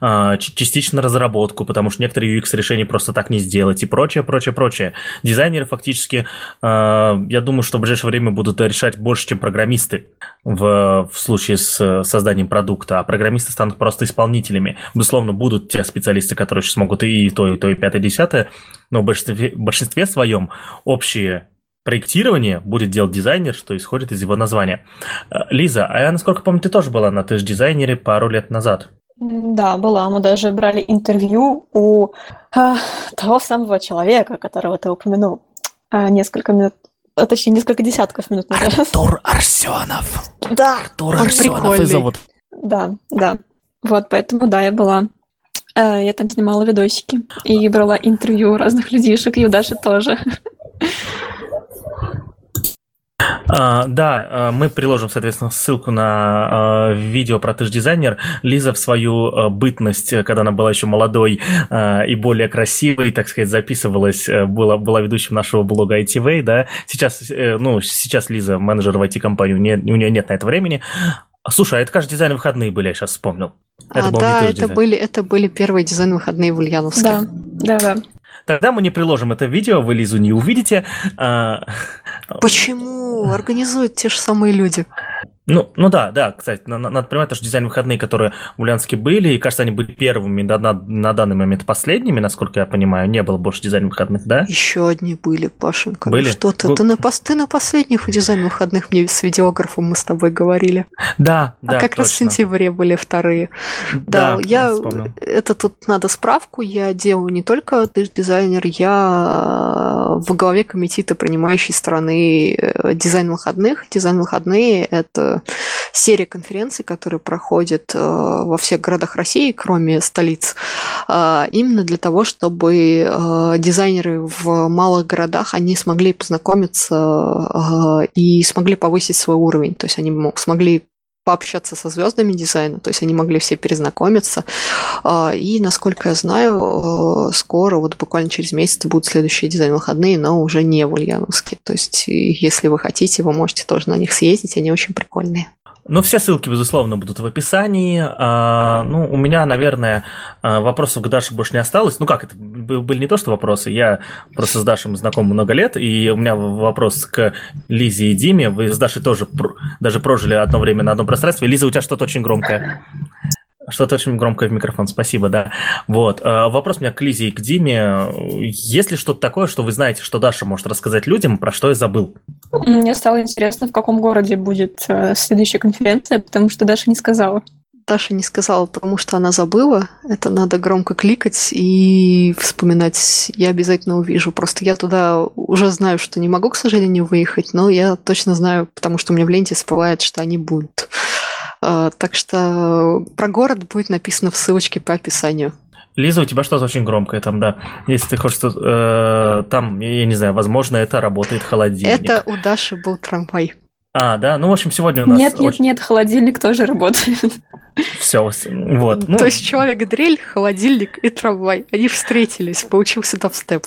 а, частично разработку, потому что некоторые UX-решения просто так не сделать и прочее, прочее, прочее. Дизайнеры фактически, а, я думаю, что в ближайшее время будут решать больше, чем программисты в, в случае с созданием продукта, а программисты станут просто исполнителями. Безусловно, будут те специалисты, которые смогут и то, и то, и пятое, и десятое, но в большинстве, в большинстве своем общие проектирование будет делать дизайнер, что исходит из его названия. Э, Лиза, а я, насколько помню, ты тоже была на ты же дизайнере пару лет назад.
Да, была. Мы даже брали интервью у а, того самого человека, которого ты упомянул а, несколько минут, а, точнее, несколько десятков минут назад.
Артур Арсенов.
Да.
Артур Арсенов и зовут.
Да, да. Вот, поэтому, да, я была. Я там снимала видосики и брала интервью у разных людишек, и у Даши тоже.
А, да, а, мы приложим, соответственно, ссылку на а, видео про ты дизайнер. Лиза в свою бытность, когда она была еще молодой и более красивой, так сказать, записывалась, была, была ведущим нашего блога ITV, да. Сейчас, э, ну, сейчас Лиза менеджер в IT-компании, у, нее, у нее нет на это времени. Слушай, а это, кажется, дизайн выходные были, я сейчас вспомнил.
Это а, да, это были, это были первые дизайн выходные в Ульяновске.
Да, да, да.
Тогда мы не приложим это видео, вы Лизу не увидите. А,
Почему? Организуют те же самые люди.
Ну, ну да, да, кстати, надо понимать, что дизайн выходные, которые в Ульяновске были, и кажется, они были первыми, на, на, на данный момент последними, насколько я понимаю, не было больше дизайн выходных, да?
Еще одни были, Пашенька.
Были?
Ну, что ты, ну, ты, на, ты на последних дизайн выходных мне с видеографом мы с тобой говорили.
Да,
а
да,
как
точно.
раз в сентябре были вторые. Да, да я, вспомнил. это тут надо справку, я делаю не только дизайнер, я в главе комитета принимающей стороны э, дизайн выходных. Дизайн выходные – это серия конференций, которые проходят э, во всех городах России, кроме столиц, э, именно для того, чтобы э, дизайнеры в малых городах, они смогли познакомиться и смогли повысить свой уровень. То есть они смогли пообщаться со звездами дизайна, то есть они могли все перезнакомиться. И, насколько я знаю, скоро, вот буквально через месяц будут следующие дизайн-выходные, но уже не в Ульяновске. То есть, если вы хотите, вы можете тоже на них съездить, они очень прикольные.
Ну, все ссылки, безусловно, будут в описании. А, ну, у меня, наверное, а, вопросов к Даше больше не осталось. Ну, как это? Были не то, что вопросы. Я просто с Дашей знаком много лет, и у меня вопрос к Лизе и Диме. Вы с Дашей тоже даже прожили одно время на одном пространстве. Лиза, у тебя что-то очень громкое. Что-то очень громкое в микрофон, спасибо, да. Вот. Э, вопрос у меня к Лизе и к Диме. Есть ли что-то такое, что вы знаете, что Даша может рассказать людям, про что я забыл?
Мне стало интересно, в каком городе будет э, следующая конференция, потому что Даша не сказала.
Даша не сказала, потому что она забыла. Это надо громко кликать и вспоминать. Я обязательно увижу. Просто я туда уже знаю, что не могу, к сожалению, выехать, но я точно знаю, потому что у меня в ленте всплывает, что они будут. А, так что про город будет написано в ссылочке по описанию.
Лиза, у тебя что-то очень громкое там, да. Если ты хочешь, э, там, я не знаю, возможно, это работает холодильник.
Это у Даши был трамвай.
А, да, ну, в общем, сегодня у нас...
Нет, нет, очень... нет, холодильник тоже работает.
Все, вот.
Ну... То есть человек-дрель, холодильник и трамвай, они встретились, получился дабстеп.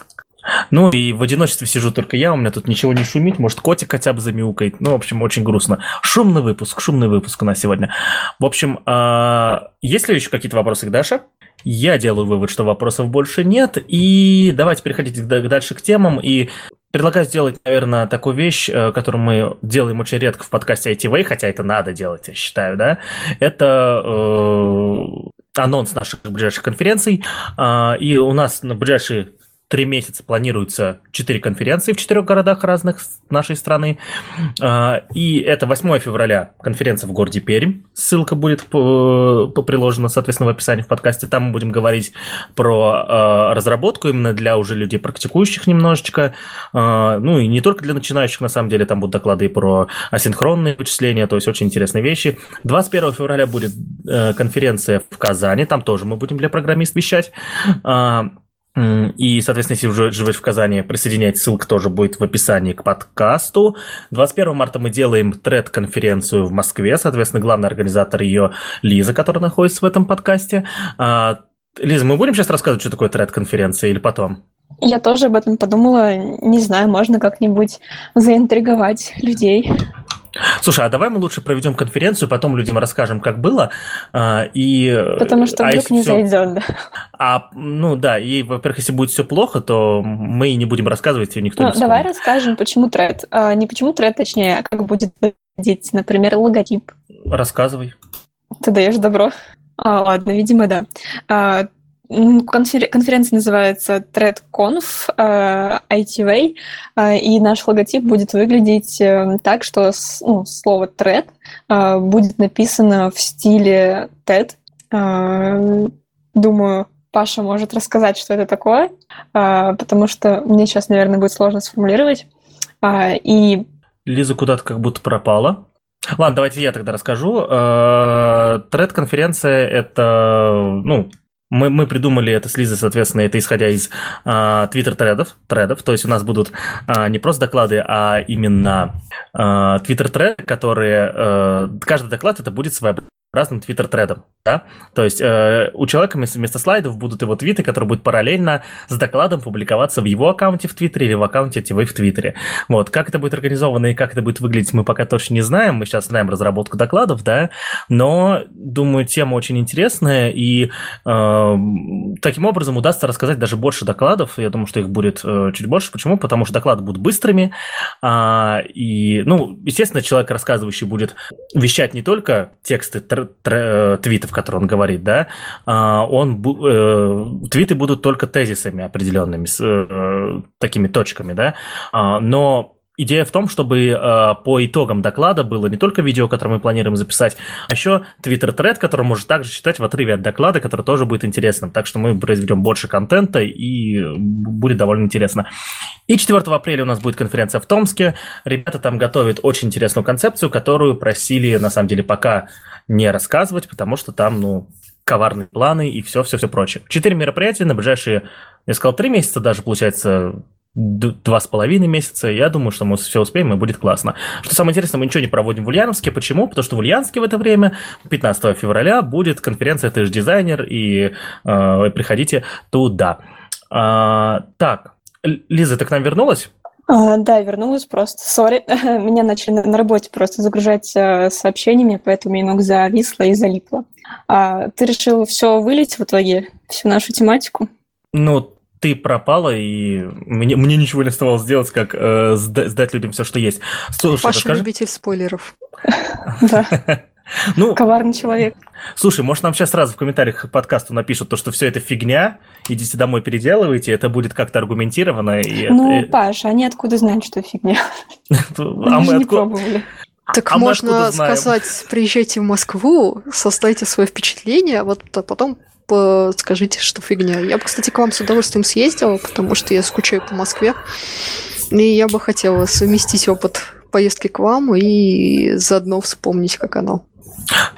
Ну и в одиночестве сижу только я, у меня тут ничего не шумит, может котик хотя бы замяукает. Ну, в общем, очень грустно. Шумный выпуск, шумный выпуск у нас сегодня. В общем, а, есть ли еще какие-то вопросы к Даше? Я делаю вывод, что вопросов больше нет. И давайте переходить дальше к темам. И предлагаю сделать, наверное, такую вещь, э, которую мы делаем очень редко в подкасте ITV, хотя это надо делать, я считаю, да. Это э, анонс наших ближайших конференций. Э, и у нас на ближайшие три месяца планируется четыре конференции в четырех городах разных нашей страны. А, и это 8 февраля конференция в городе Пермь. Ссылка будет по приложена, соответственно, в описании в подкасте. Там мы будем говорить про а, разработку именно для уже людей практикующих немножечко. А, ну и не только для начинающих, на самом деле, там будут доклады и про асинхронные вычисления, то есть очень интересные вещи. 21 февраля будет э, конференция в Казани, там тоже мы будем для программистов вещать. И, соответственно, если уже живете в Казани, присоединяйтесь, ссылка тоже будет в описании к подкасту. 21 марта мы делаем тред-конференцию в Москве, соответственно, главный организатор ее Лиза, которая находится в этом подкасте. А, Лиза, мы будем сейчас рассказывать, что такое тред-конференция или потом?
Я тоже об этом подумала. Не знаю, можно как-нибудь заинтриговать людей.
Слушай, а давай мы лучше проведем конференцию, потом людям расскажем, как было. А, и...
Потому что а вдруг а не все... зайдет, да.
А, ну да, и, во-первых, если будет все плохо, то мы и не будем рассказывать, и никто
ну,
не
вспомнит. Давай расскажем, почему тред. А, не почему тред, точнее, а как будет выглядеть, например, логотип.
Рассказывай.
Ты даешь добро? А, ладно, видимо, да. А, Конференция называется ThreadConf uh, э, ITV, uh, и наш логотип будет выглядеть uh, так, что ну, слово thread будет написано в стиле TED. Думаю, Паша может рассказать, что это такое, потому что мне сейчас, наверное, будет сложно сформулировать. И...
Лиза куда-то как будто пропала. Ладно, давайте я тогда расскажу. Тред-конференция – это, ну, мы, мы придумали это с Лизой, соответственно, это исходя из а, твиттер-тредов, тредов, то есть у нас будут а, не просто доклады, а именно а, твиттер-треды, которые, а, каждый доклад это будет своеобразный разным твиттер-тредам, да? То есть э, у человека вместо слайдов будут его твиты, которые будут параллельно с докладом публиковаться в его аккаунте в Твиттере или в аккаунте ТВ в Твиттере. Вот, как это будет организовано и как это будет выглядеть, мы пока точно не знаем, мы сейчас знаем разработку докладов, да, но, думаю, тема очень интересная, и э, таким образом удастся рассказать даже больше докладов, я думаю, что их будет э, чуть больше, почему? Потому что доклады будут быстрыми, э, и, ну, естественно, человек, рассказывающий, будет вещать не только тексты твитов, которые он говорит, да, а, он, э, твиты будут только тезисами определенными, с э, такими точками, да, а, но Идея в том, чтобы э, по итогам доклада было не только видео, которое мы планируем записать, а еще твиттер-тред, который можно также читать в отрыве от доклада, который тоже будет интересным. Так что мы произведем больше контента и будет довольно интересно. И 4 апреля у нас будет конференция в Томске. Ребята там готовят очень интересную концепцию, которую просили, на самом деле, пока не рассказывать, потому что там, ну, коварные планы и все-все-все прочее. Четыре мероприятия на ближайшие, я сказал, три месяца даже, получается, два с половиной месяца. Я думаю, что мы все успеем и будет классно. Что самое интересное, мы ничего не проводим в Ульяновске. Почему? Потому что в Ульяновске в это время, 15 февраля, будет конференция «Ты же дизайнер», и э, приходите туда. А, так, Лиза, ты к нам вернулась?
А, да, вернулась просто. Сори, *laughs* меня начали на, работе просто загружать э, сообщениями, поэтому немного зависла и залипла. А, ты решил все вылить в итоге, всю нашу тематику?
Ну, ты пропала, и мне, мне ничего не оставалось сделать, как э, сдать людям все, что есть.
Слушай, Паша расскажи... любитель спойлеров. *laughs*
Да. *laughs* Ну, Коварный человек.
Слушай, может, нам сейчас сразу в комментариях к подкасту напишут то, что все это фигня, идите домой, переделывайте, это будет как-то аргументировано. И
ну,
это...
Паш, они откуда знают, что фигня? *laughs*
А мы не пробовали.
Так а можно сказать, приезжайте в Москву, составьте свое впечатление, а вот потом скажите, что фигня. Я бы, кстати, к вам с удовольствием съездила, потому что я скучаю по Москве. И я бы хотела совместить опыт поездки к вам и заодно вспомнить, как оно.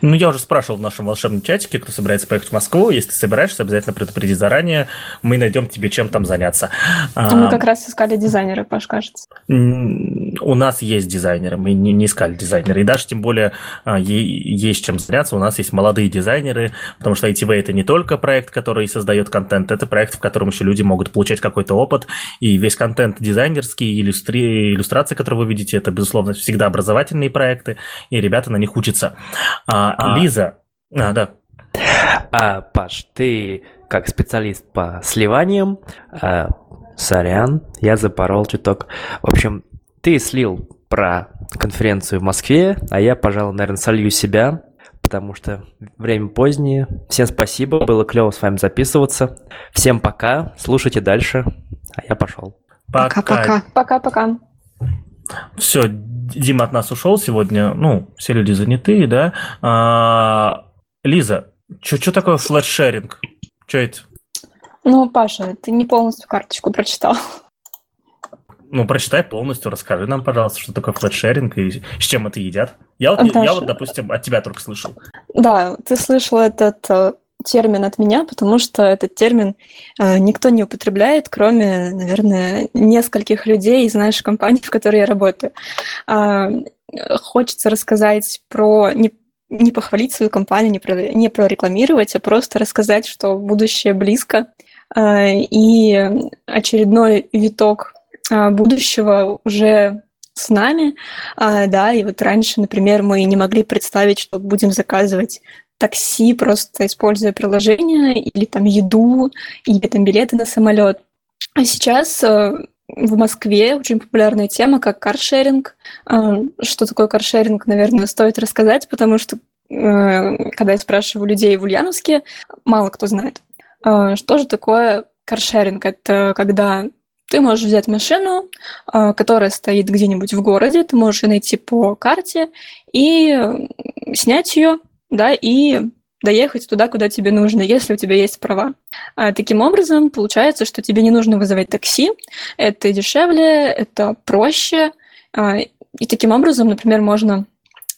Ну, я уже спрашивал в нашем волшебном чатике, кто собирается поехать в Москву. Если собираешься, обязательно предупреди заранее. Мы найдем тебе чем там заняться.
Мы а, как раз искали дизайнера, Паш, кажется.
У нас есть дизайнеры, мы не, не искали дизайнера. И даже тем более а, есть чем заняться. У нас есть молодые дизайнеры, потому что ITV это не только проект, который создает контент, это проект, в котором еще люди могут получать какой-то опыт. И весь контент дизайнерский, иллюстри... иллюстрации, которые вы видите, это, безусловно, всегда образовательные проекты, и ребята на них учатся. А, а, Лиза, а, да.
А, Паш, ты как специалист по сливаниям, а, сорян, я запорол чуток. В общем, ты слил про конференцию в Москве, а я, пожалуй, наверное, солью себя. потому что время позднее. Всем спасибо, было клево с вами записываться. Всем пока, слушайте дальше, а я пошел.
Пока-пока.
Пока-пока.
Все, Дима от нас ушел сегодня. Ну, все люди занятые, да. А, Лиза, что такое флешшеринг? Что это?
Ну, Паша, ты не полностью карточку прочитал.
Ну, прочитай полностью, расскажи нам, пожалуйста, что такое флешшеринг и с чем это едят. Я вот, я вот, допустим, от тебя только слышал.
Да, ты слышал этот э, термин от меня, потому что этот термин э, никто не употребляет, кроме, наверное, нескольких людей из нашей компании, в которой я работаю. А, хочется рассказать про не не похвалить свою компанию, не, про, не прорекламировать, а просто рассказать, что будущее близко, э, и очередной виток э, будущего уже с нами, А, да, и вот раньше, например, мы не могли представить, что будем заказывать такси, просто используя приложение, или там еду, или там билеты на самолет. А сейчас э, в Москве очень популярная тема, как каршеринг. Э, Что такое каршеринг, наверное, стоит рассказать, потому что э, когда я спрашиваю людей в Ульяновске, мало кто знает. Э, Что же такое каршеринг? Это когда ты можешь взять машину, которая стоит где-нибудь в городе, ты можешь ее найти по карте и снять ее, да, и доехать туда, куда тебе нужно, если у тебя есть права. А, таким образом, получается, что тебе не нужно вызывать такси, это дешевле, это проще, а, и таким образом, например, можно,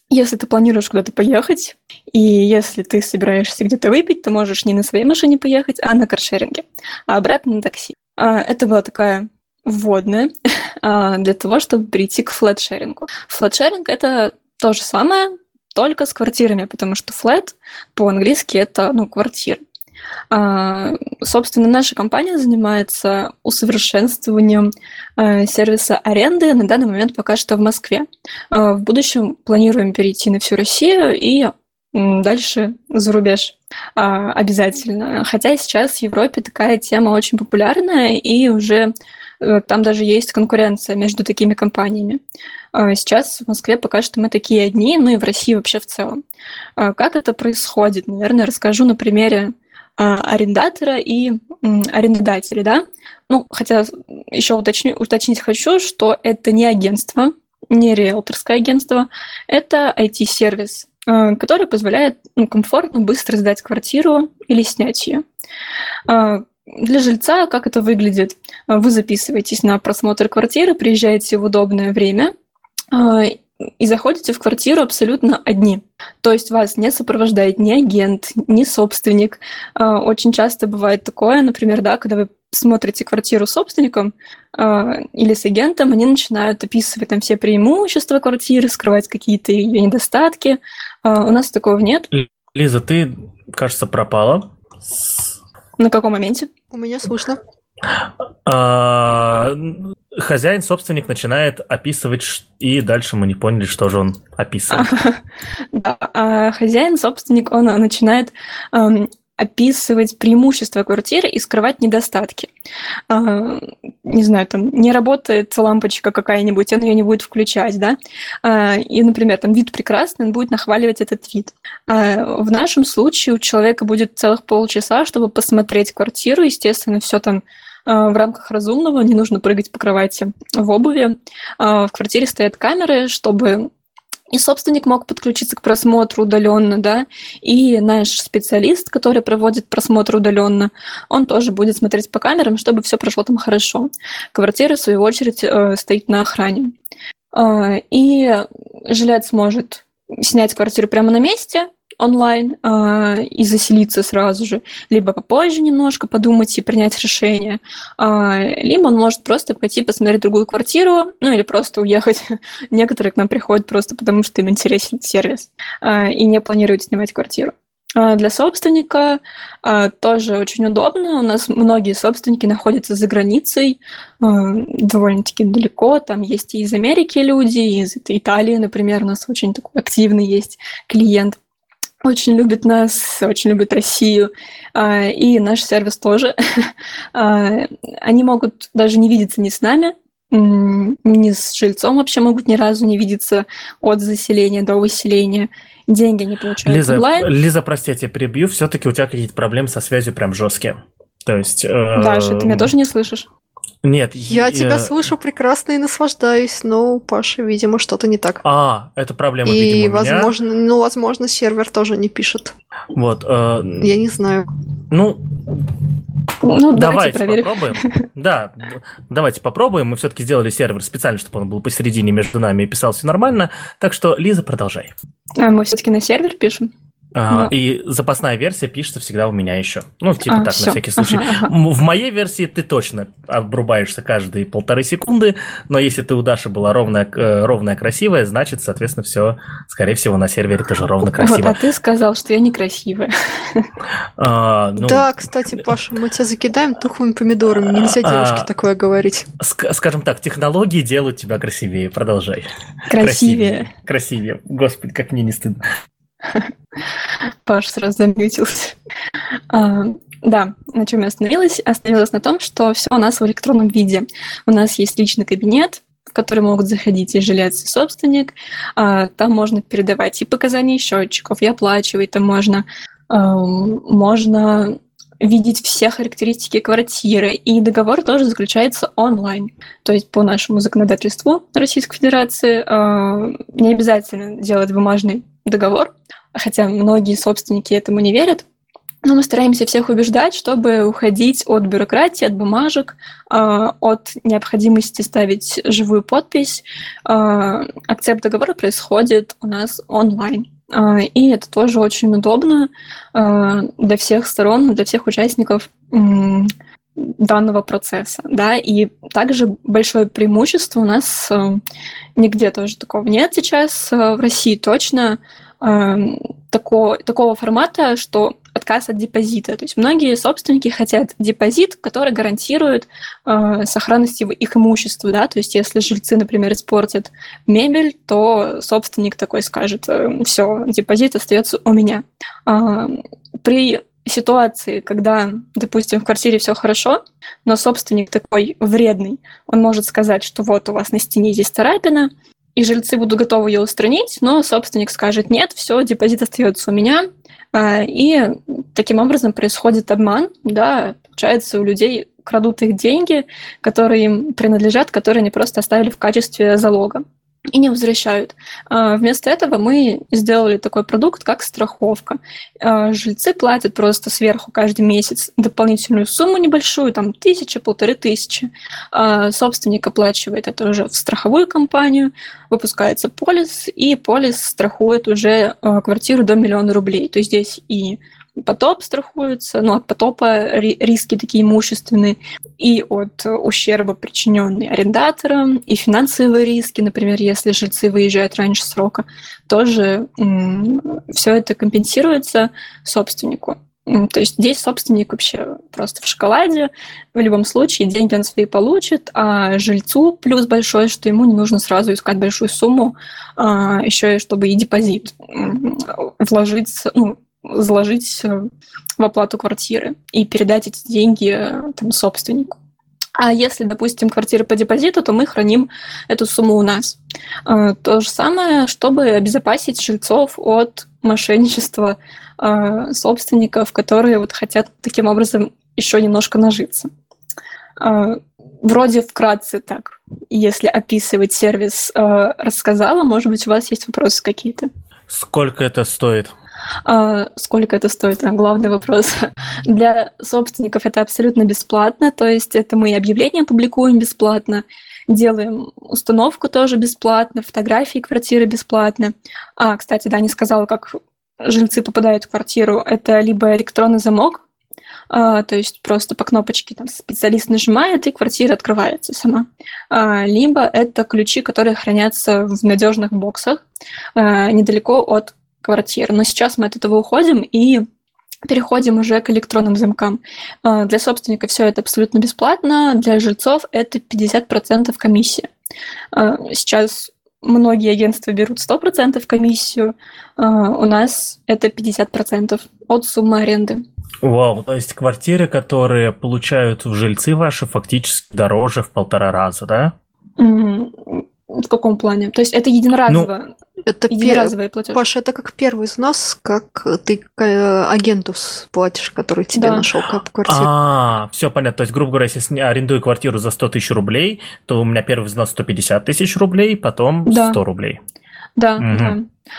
если ты планируешь куда-то поехать, и если ты собираешься где-то выпить, ты можешь не на своей машине поехать, а на каршеринге, а обратно на такси. А, это была такая вводная *laughs* а, для того, чтобы перейти к флетшерингу. Флетшеринг — это то же самое, только с квартирами, потому что flat по-английски это ну, квартира. А, собственно, наша компания занимается усовершенствованием а, сервиса аренды на данный момент пока что в Москве. А, в будущем планируем перейти на всю Россию и дальше за рубеж а, обязательно. Хотя сейчас в Европе такая тема очень популярная, и уже там даже есть конкуренция между такими компаниями. А Сейчас в Москве пока что мы такие одни, ну и в России вообще в целом. А Как это происходит? Наверное, расскажу на примере арендатора и арендодателя, да? Ну, хотя еще уточню, уточнить хочу, что это не агентство, не риэлторское агентство, это IT-сервис, который позволяет ну, комфортно, быстро сдать квартиру или снять ее. Для жильца как это выглядит? А, Вы записываетесь на просмотр квартиры, приезжаете в удобное время а, и заходите в квартиру абсолютно одни. То есть вас не сопровождает ни агент, ни собственник. А, Очень часто бывает такое, например, да, когда вы смотрите квартиру с собственником а, или с агентом, они начинают описывать там все преимущества квартиры, скрывать какие-то ее недостатки. А, У нас такого нет.
Лиза, ты, кажется, пропала.
На каком моменте?
У меня слышно.
А, Хозяин, собственник начинает описывать, и дальше мы не поняли, что же он описывает. *laughs*
Да, а хозяин, собственник, он начинает ам, описывать преимущества квартиры и скрывать недостатки. А, не знаю, там не работает лампочка какая-нибудь, он ее не будет включать, да? А, и, например, там вид прекрасный, он будет нахваливать этот вид. А, в нашем случае у человека будет целых полчаса, чтобы посмотреть квартиру, естественно, все там в рамках разумного, не нужно прыгать по кровати в обуви. В квартире стоят камеры, чтобы и собственник мог подключиться к просмотру удаленно, да, и наш специалист, который проводит просмотр удаленно, он тоже будет смотреть по камерам, чтобы все прошло там хорошо. Квартира, в свою очередь, э, стоит на охране. А, И жилец может снять квартиру прямо на месте, онлайн, а, и заселиться сразу же, либо попозже немножко подумать и принять решение, а, либо он может просто пойти посмотреть другую квартиру, ну или просто уехать. *laughs* Некоторые к нам приходят просто потому, что им интересен сервис а, и не планируют снимать квартиру. Для собственника тоже очень удобно. У нас многие собственники находятся за границей, довольно-таки далеко. Там есть и из Америки люди, и из Италии, например, у нас очень такой активный есть клиент. Очень любит нас, очень любит Россию. А, И наш сервис тоже. *laughs* А, Они могут даже не видеться ни с нами, ни с жильцом вообще могут ни разу не видеться от заселения до выселения. Деньги не получают
Лиза,
онлайн.
Лиза, прости, я тебя перебью. Все-таки у тебя какие-то проблемы со связью прям жесткие. То есть... Э,
Даша, ты меня тоже не слышишь?
Нет.
Я тебя слышу прекрасно и наслаждаюсь, но у Паши, видимо, что-то не так.
А, это проблема,
и,
видимо, у меня.
возможно, ну, возможно, сервер тоже не пишет.
Вот. э,
Я не знаю.
Ну,
Ну, давайте
давайте
проверим.
попробуем. Да, давайте попробуем. Мы все-таки сделали сервер специально, чтобы он был посередине между нами и писал все нормально. Так что, Лиза, продолжай.
А мы все-таки на сервер пишем?
А,
Ну.
И запасная версия пишется всегда у меня еще. Ну, типа
А,
так,
всё.
на всякий случай.
Ага,
В моей версии ты точно обрубаешься каждые полторы секунды, но если ты у Даши была ровная, э, ровная красивая, значит, соответственно, все, скорее всего, на сервере тоже ровно
Вот,
красиво.
а ты сказал, что я некрасивая.
А, ну,
Да, кстати, Паша, мы тебя закидаем тухлыми помидорами. Нельзя
А.
девушке такое говорить.
ск- скажем так, технологии делают тебя красивее. Продолжай.
Красивее.
Красивее. Господи, как мне не стыдно. *laughs*
Паш сразу замьютился. А, Да, на чем я остановилась? Остановилась на том, что все у нас в электронном виде. У нас есть личный кабинет, в который могут заходить и жилец, и собственник. А, Там можно передавать и показания счетчиков, и оплачивать там можно. Ам, Можно видеть все характеристики квартиры, и договор тоже заключается онлайн. То есть по нашему законодательству Российской Федерации а, не обязательно делать бумажный договор, хотя многие собственники этому не верят. Но мы стараемся всех убеждать, чтобы уходить от бюрократии, от бумажек, а, от необходимости ставить живую подпись. А, Акцепт договора происходит у нас онлайн. А, И это тоже очень удобно а, для всех сторон, для всех участников данного процесса. Да? И также большое преимущество у нас э, нигде тоже такого нет сейчас, э, в России точно, э, такого, такого формата, что отказ от депозита. То есть многие собственники хотят депозит, который гарантирует э, сохранность его, их имущества. Да? То есть если жильцы, например, испортят мебель, то собственник такой скажет, все, депозит остается у меня. А, При ситуации, когда, допустим, в квартире все хорошо, но собственник такой вредный, он может сказать, что вот у вас на стене здесь царапина, и жильцы будут готовы ее устранить, но собственник скажет, нет, все, депозит остается у меня, А, и таким образом происходит обман, да, получается, у людей крадут их деньги, которые им принадлежат, которые они просто оставили в качестве залога и не возвращают. А, Вместо этого мы сделали такой продукт, как страховка. А, Жильцы платят просто сверху каждый месяц дополнительную сумму небольшую, там тысяча, полторы тысячи. А Собственник оплачивает это уже в страховую компанию, выпускается полис, и полис страхует уже квартиру до миллиона рублей. То есть здесь и потоп страхуется, ну, от потопа ри- риски такие имущественные, и от ущерба, причиненный арендаторам, и финансовые риски, например, если жильцы выезжают раньше срока, тоже все это компенсируется собственнику. То есть здесь собственник вообще просто в шоколаде. В любом случае деньги он свои получит, а жильцу плюс большой, что ему не нужно сразу искать большую сумму, а, еще и чтобы и депозит вложить, ну, заложить э, в оплату квартиры и передать эти деньги э, там, собственнику. А если, допустим, квартира по депозиту, то мы храним эту сумму у нас. Э, То же самое, чтобы обезопасить жильцов от мошенничества собственников, которые вот хотят таким образом еще немножко нажиться. Вроде вкратце так, если описывать сервис, рассказала. Может быть, у вас есть вопросы какие-то?
Сколько это стоит?
А, Сколько это стоит? А, Главный вопрос. Для собственников это абсолютно бесплатно, то есть это мы и объявления публикуем бесплатно, делаем установку тоже бесплатно, фотографии квартиры бесплатно. А, кстати, да, не сказала, как жильцы попадают в квартиру. Это либо электронный замок, а, то есть просто по кнопочке там специалист нажимает, и квартира открывается сама. А, Либо это ключи, которые хранятся в надежных боксах недалеко от квартир. Но сейчас мы от этого уходим и переходим уже к электронным замкам. А, Для собственника все это абсолютно бесплатно, для жильцов это 50% комиссия. А, Сейчас многие агентства берут 100% комиссию, а, у нас это 50% от суммы аренды.
Вау, то есть квартиры, которые получают жильцы ваши, фактически дороже в полтора раза, да?
В каком плане? То есть это единоразово? Ну,
это единоразовый платеж. Паша, это как первый взнос, как ты агенту платишь, который тебе да. нашел квартиру.
А, все понятно. То есть, грубо говоря, если я арендую квартиру за 100 тысяч рублей, то у меня первый взнос 150 тысяч рублей, потом да. 100 рублей.
Да, угу. да.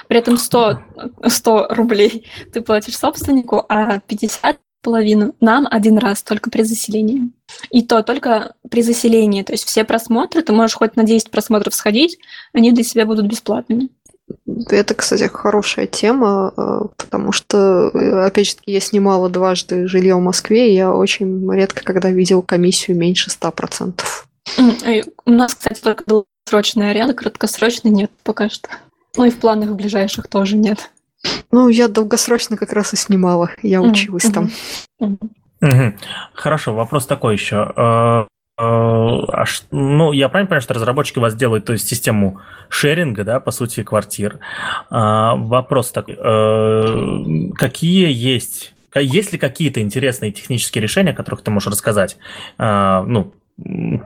При этом 100, 100 рублей *laughs* ты платишь собственнику, а 50 половину нам один раз только при заселении. И то только при заселении. То есть все просмотры, ты можешь хоть на 10 просмотров сходить, они для себя будут бесплатными.
Это, кстати, хорошая тема, э, потому что, э, опять же я снимала дважды жилье в Москве, и я очень редко когда видел комиссию меньше 100%.
У нас, кстати, только долгосрочная аренда, краткосрочной нет пока что. Ну и в планах ближайших тоже нет.
Ну, я долгосрочно как раз и снимала. Я училась там.
Хорошо, вопрос такой еще. А ну, я правильно понимаю, что разработчики у вас делают то есть систему шеринга, да, по сути, квартир. А, вопрос такой. Э, какие есть есть ли какие-то интересные технические решения, о которых ты можешь рассказать? А, ну,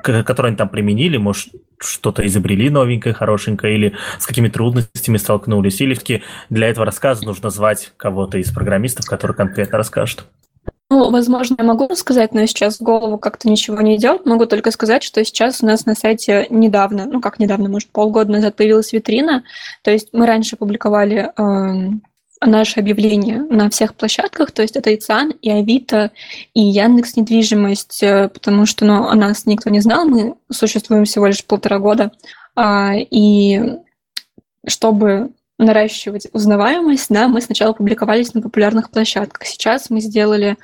которые они там применили, может, что-то изобрели новенькое, хорошенькое, или с какими трудностями столкнулись, или все-таки для этого рассказа нужно звать кого-то из программистов, который конкретно расскажет?
Ну, возможно, я могу сказать, но сейчас в голову как-то ничего не идет. Могу только сказать, что сейчас у нас на сайте недавно, ну как недавно, может, полгода назад появилась витрина. То есть мы раньше публиковали э, наше объявление на всех площадках, то есть это и ЦАН, и Авито, и Яндекс недвижимость, э, потому что ну, о нас никто не знал, мы существуем всего лишь полтора года. А, и чтобы наращивать узнаваемость, да, мы сначала публиковались на популярных площадках. Сейчас мы сделали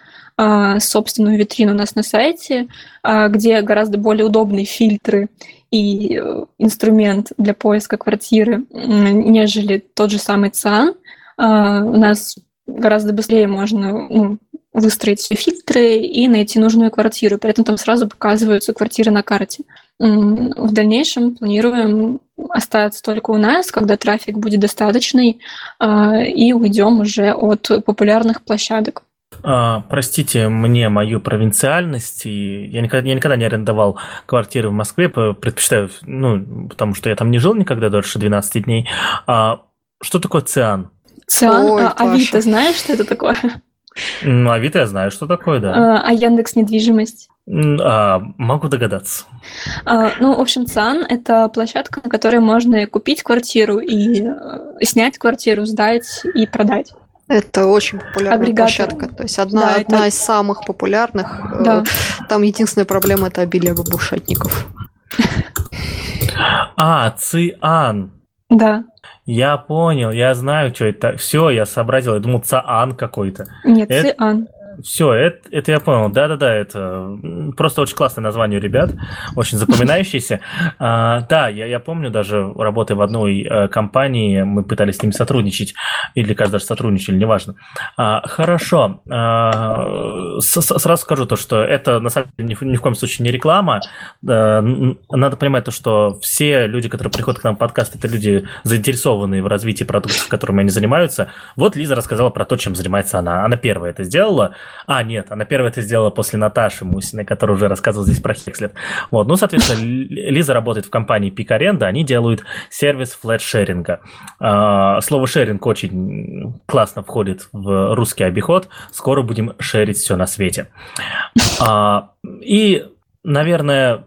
собственную витрину у нас на сайте, а, где гораздо более удобные фильтры и э, инструмент для поиска квартиры, нежели тот же самый ЦАН. А, у нас гораздо быстрее можно ну, выстроить все фильтры и найти нужную квартиру. При этом там сразу показываются квартиры на карте. В дальнейшем планируем остаться только у нас, когда трафик будет достаточный, а, и уйдем уже от популярных площадок.
А, простите мне мою провинциальность, и я никогда, я никогда не арендовал квартиры в Москве, предпочитаю, ну, потому что я там не жил никогда дольше 12 дней. А, что такое циан?
Циан, Ой, а, Авито, знаешь, что это такое?
Ну, Авито я знаю, что такое, да.
А, а Яндекс недвижимость?
А, могу догадаться.
А, ну, в общем, ЦАН – это площадка, на которой можно купить квартиру и э, снять квартиру, сдать и продать.
Это очень популярная Агрегатор. площадка. То есть одна, да, одна это... из самых популярных. Э, да. Там единственная проблема – это обилие бабушатников.
А, ЦИАН.
Да.
Я понял, я знаю, что это. Все, я сообразил. Я думал, Цаан какой-то.
Нет, это... Циан.
Все, это, это я понял. Да-да-да, это просто очень классное название ребят, очень запоминающееся. *laughs* А, да, я, я помню, даже работая в одной э, компании, мы пытались с ними сотрудничать, или, кажется, даже сотрудничали, неважно. А, хорошо. А, с, сразу скажу то, что это, на самом деле, ни, ни в коем случае не реклама. А, надо понимать то, что все люди, которые приходят к нам в подкаст, это люди, заинтересованные в развитии продуктов, которыми они занимаются. Вот Лиза рассказала про то, чем занимается она. Она первая это сделала. А, нет, она первая это сделала после Наташи Мусиной, которая уже рассказывала здесь про Хекслет. Вот, ну, соответственно, Лиза работает в компании Peak Arenda, они делают сервис флэт-шеринга. А, слово шеринг очень классно входит в русский обиход. Скоро будем шерить все на свете. А, и Наверное,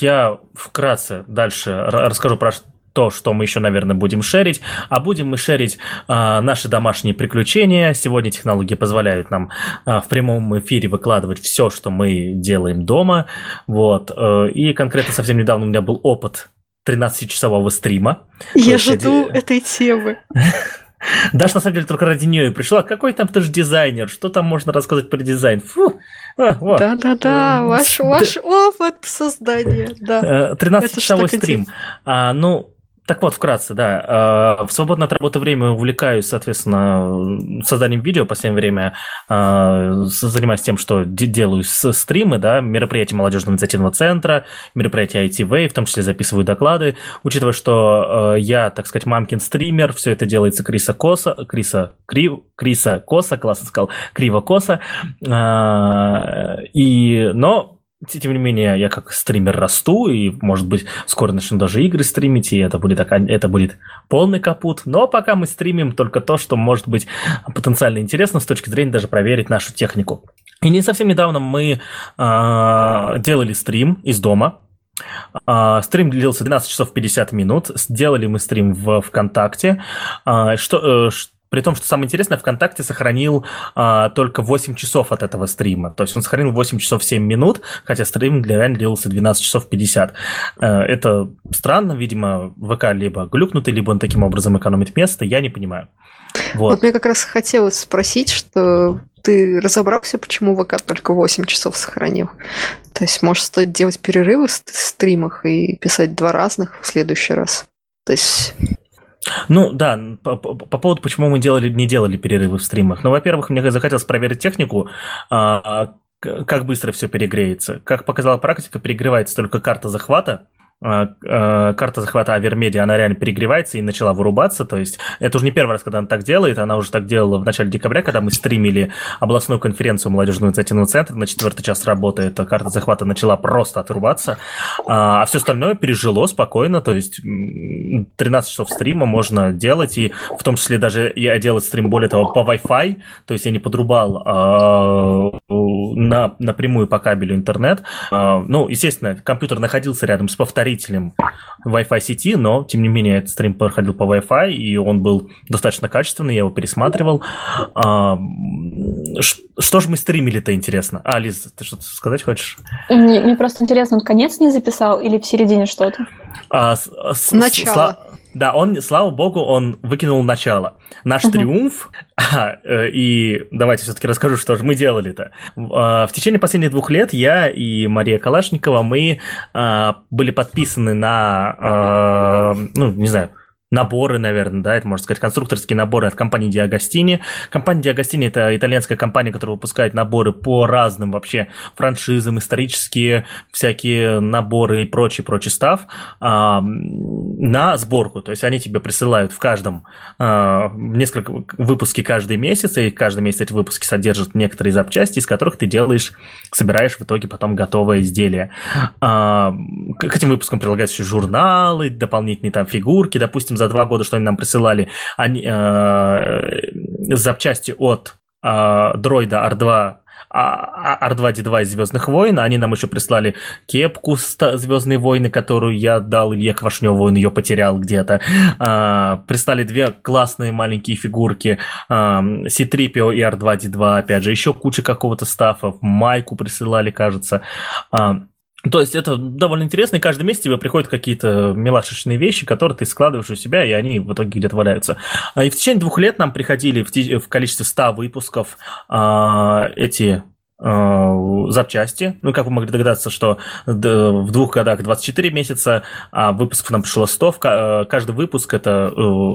я вкратце дальше расскажу про то, что мы еще, наверное, будем шерить. А будем мы шерить а, наши домашние приключения. Сегодня технологии позволяют нам а, в прямом эфире выкладывать все, что мы делаем дома. Вот. Э, и конкретно совсем недавно у меня был опыт 13-часового стрима.
Я жду я... этой темы. *laughs*
Даша, на самом деле, только ради нее и пришла. Какой там ты же дизайнер? Что там можно рассказать про дизайн? Фу.
А, Да-да-да, ваш, ваш опыт создания. Да.
13-часовой э, стрим. А, ну, так вот, вкратце, да. Э, в свободное от работы время увлекаюсь, соответственно, созданием видео. В последнее время э, занимаюсь тем, что делаю стримы, да, мероприятия молодежного инициативного центра, мероприятия ITV, в том числе записываю доклады. Учитывая, что э, я, так сказать, мамкин стример, все это делается Криса Коса, Криса, Крив, Криса Коса, классно сказал, Криво Коса. И, но тем не менее, я как стример расту, и, может быть, скоро начну даже игры стримить, и это будет, это будет полный капут. Но пока мы стримим только то, что может быть потенциально интересно с точки зрения даже проверить нашу технику. И не совсем недавно мы э, делали стрим из дома. Э, стрим длился 12 часов 50 минут. Сделали мы стрим в ВКонтакте. Э, что, э, при том, что самое интересное, ВКонтакте сохранил а, только 8 часов от этого стрима. То есть он сохранил 8 часов 7 минут, хотя стрим для реально длился 12 часов 50. А, э, это странно, видимо, ВК либо глюкнутый, либо он таким образом экономит место, я не понимаю.
Вот. вот мне как раз хотелось спросить, что ты разобрался, почему ВК только 8 часов сохранил? То есть, может, стоит делать перерывы в стримах и писать два разных в следующий раз? То есть
ну да, по, по, по поводу, почему мы делали, не делали перерывы в стримах. Ну, во-первых, мне захотелось проверить технику, а, как быстро все перегреется. Как показала практика, перегревается только карта захвата, карта захвата Авермедиа, она реально перегревается и начала вырубаться. То есть это уже не первый раз, когда она так делает. Она уже так делала в начале декабря, когда мы стримили областную конференцию молодежного инициативного центра. На четвертый час работы эта карта захвата начала просто отрубаться. А, а все остальное пережило спокойно. То есть 13 часов стрима можно делать. И в том числе даже я делал стрим, более того, по Wi-Fi. То есть я не подрубал а, на, напрямую по кабелю интернет. А, ну, естественно, компьютер находился рядом с повторением повторителем Wi-Fi сети, но, тем не менее, этот стрим проходил по Wi-Fi, и он был достаточно качественный, я его пересматривал. А, что же мы стримили-то, интересно? А, Лиз, ты что-то сказать хочешь?
Мне, мне просто интересно, он конец не записал или в середине что-то?
А, с, с, Начало. С, да, он, слава богу, он выкинул начало. Наш uh-huh. триумф, *laughs* а, э, и давайте все-таки расскажу, что же мы делали-то. А, в течение последних двух лет я и Мария Калашникова, мы а, были подписаны на, ну, не знаю, наборы, наверное, да, это можно сказать, конструкторские наборы от компании Диагостини. Компания Диагостини – это итальянская компания, которая выпускает наборы по разным вообще франшизам, исторические всякие наборы и прочий-прочий став а, на сборку. То есть они тебе присылают в каждом а, несколько выпуски каждый месяц, и каждый месяц эти выпуски содержат некоторые запчасти, из которых ты делаешь, собираешь в итоге потом готовое изделие. А, к этим выпускам прилагаются еще журналы, дополнительные там фигурки, допустим, за два года, что они нам присылали, они, э, запчасти от э, дроида R2 R2-D2 из Звездных войн. Они нам еще прислали кепку Звездные войны, которую я дал Илье Квашневу, он ее потерял где-то. А, прислали две классные маленькие фигурки а, C-3PO и R2-D2, опять же, еще куча какого-то стафа. Майку присылали, кажется. А, то есть это довольно интересно, и каждый месяц тебе приходят какие-то мелашечные вещи, которые ты складываешь у себя, и они в итоге где-то валяются. И в течение двух лет нам приходили в, в количестве 100 выпусков а, эти Э, запчасти. Ну, как вы могли догадаться, что в двух годах 24 месяца, а выпусков нам пришло 100. Э, каждый выпуск это... Э,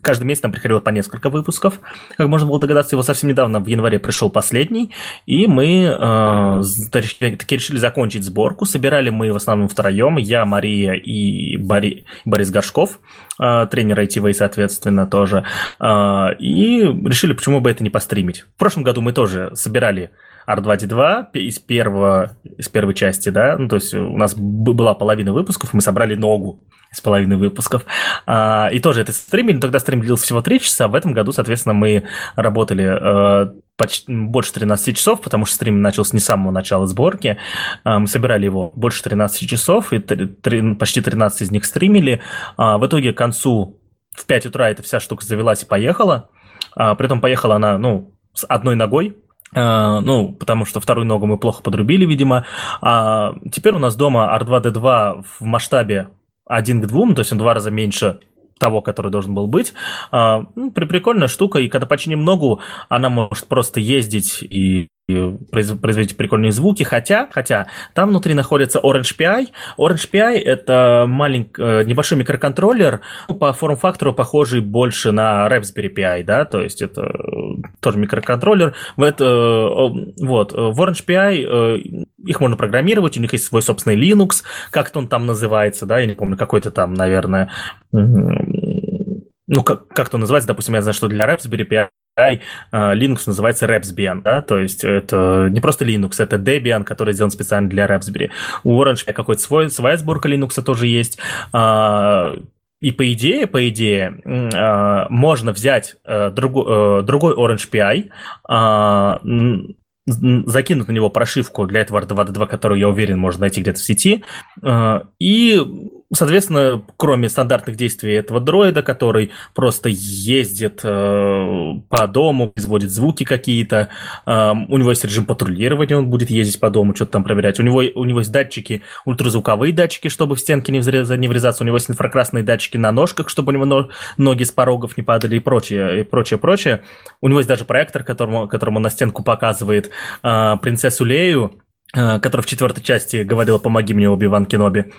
каждый месяц нам приходило по несколько выпусков. Как можно было догадаться, его совсем недавно, в январе, пришел последний. И мы таки решили закончить сборку. Собирали мы в основном втроем. Я, Мария и Бори, Борис Горшков тренер ITV, соответственно, тоже. И решили, почему бы это не постримить. В прошлом году мы тоже собирали R2D2 из, первого, из первой части, да, ну, то есть у нас была половина выпусков, мы собрали ногу из половины выпусков. А, и тоже это стримили, тогда стрим длился всего 3 часа, в этом году, соответственно, мы работали а, почти, больше 13 часов, потому что стрим начался не с самого начала сборки. А, мы собирали его больше 13 часов, и 3, почти 13 из них стримили. А, в итоге к концу в 5 утра эта вся штука завелась и поехала. А, при этом поехала она, ну, с одной ногой, ну, потому что вторую ногу мы плохо подрубили, видимо. А теперь у нас дома R2D2 в масштабе 1 к 2, то есть он в два раза меньше того, который должен был быть. А, ну, прикольная штука, и когда починим ногу, она может просто ездить и производить прикольные звуки, хотя, хотя там внутри находится Orange PI. Orange PI это маленький, э, небольшой микроконтроллер, ну, по форм-фактору похожий больше на Raspberry PI, да, то есть это э, тоже микроконтроллер. В это, э, вот, в Orange PI их можно программировать, у них есть свой собственный Linux, как-то он там называется, да, я не помню, какой-то там, наверное, ну, как, как то называется, допустим, я знаю, что для Raspberry Pi API Linux называется Raspbian, да, то есть это не просто Linux, это Debian, который сделан специально для Raspberry. У Orange какой-то свой, своя сборка Linux тоже есть. И по идее, по идее, можно взять другой, другой Orange PI, закинуть на него прошивку для этого R2D2, которую, я уверен, можно найти где-то в сети, и соответственно, кроме стандартных действий этого дроида, который просто ездит э, по дому, производит звуки какие-то, э, у него есть режим патрулирования, он будет ездить по дому, что-то там проверять. У него, у него есть датчики, ультразвуковые датчики, чтобы в стенки не, врезаться, не врезаться. У него есть инфракрасные датчики на ножках, чтобы у него ноги с порогов не падали и прочее, и прочее, прочее. У него есть даже проектор, которому, которому на стенку показывает э, принцессу Лею, э, которая в четвертой части говорила «Помоги мне, Оби-Ван Кеноби».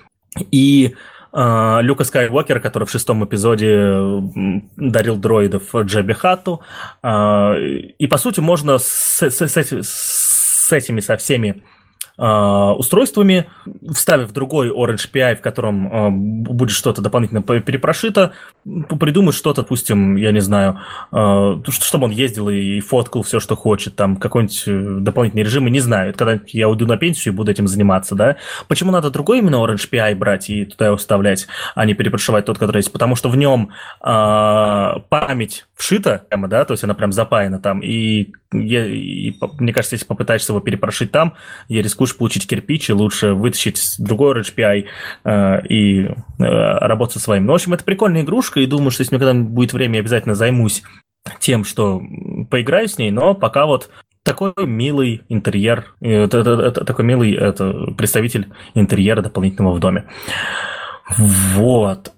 И э, Люка Скайуокер, который в шестом эпизоде дарил дроидов Джеби Хатту. Э, и, по сути, можно с, с, с, с этими, со всеми а, устройствами, вставив другой Orange PI, в котором а, будет что-то дополнительно перепрошито, придумать что-то, допустим, я не знаю, а, чтобы он ездил и фоткал все, что хочет, там какой-нибудь э, дополнительный режим, и не знаю, когда я уйду на пенсию и буду этим заниматься, да, почему надо другой именно Orange PI брать и туда его вставлять, а не перепрошивать тот, который есть, потому что в нем память вшита, прямо, да, то есть она прям запаяна там, и, я, и мне кажется, если попытаешься его перепрошить там, я рискую получить кирпич, и лучше вытащить другой RHPI э, и э, работать со своим. Ну, в общем, это прикольная игрушка, и думаю, что если мне когда будет время, я обязательно займусь тем, что поиграю с ней, но пока вот такой милый интерьер, э, такой милый это, представитель интерьера дополнительного в доме. Вот.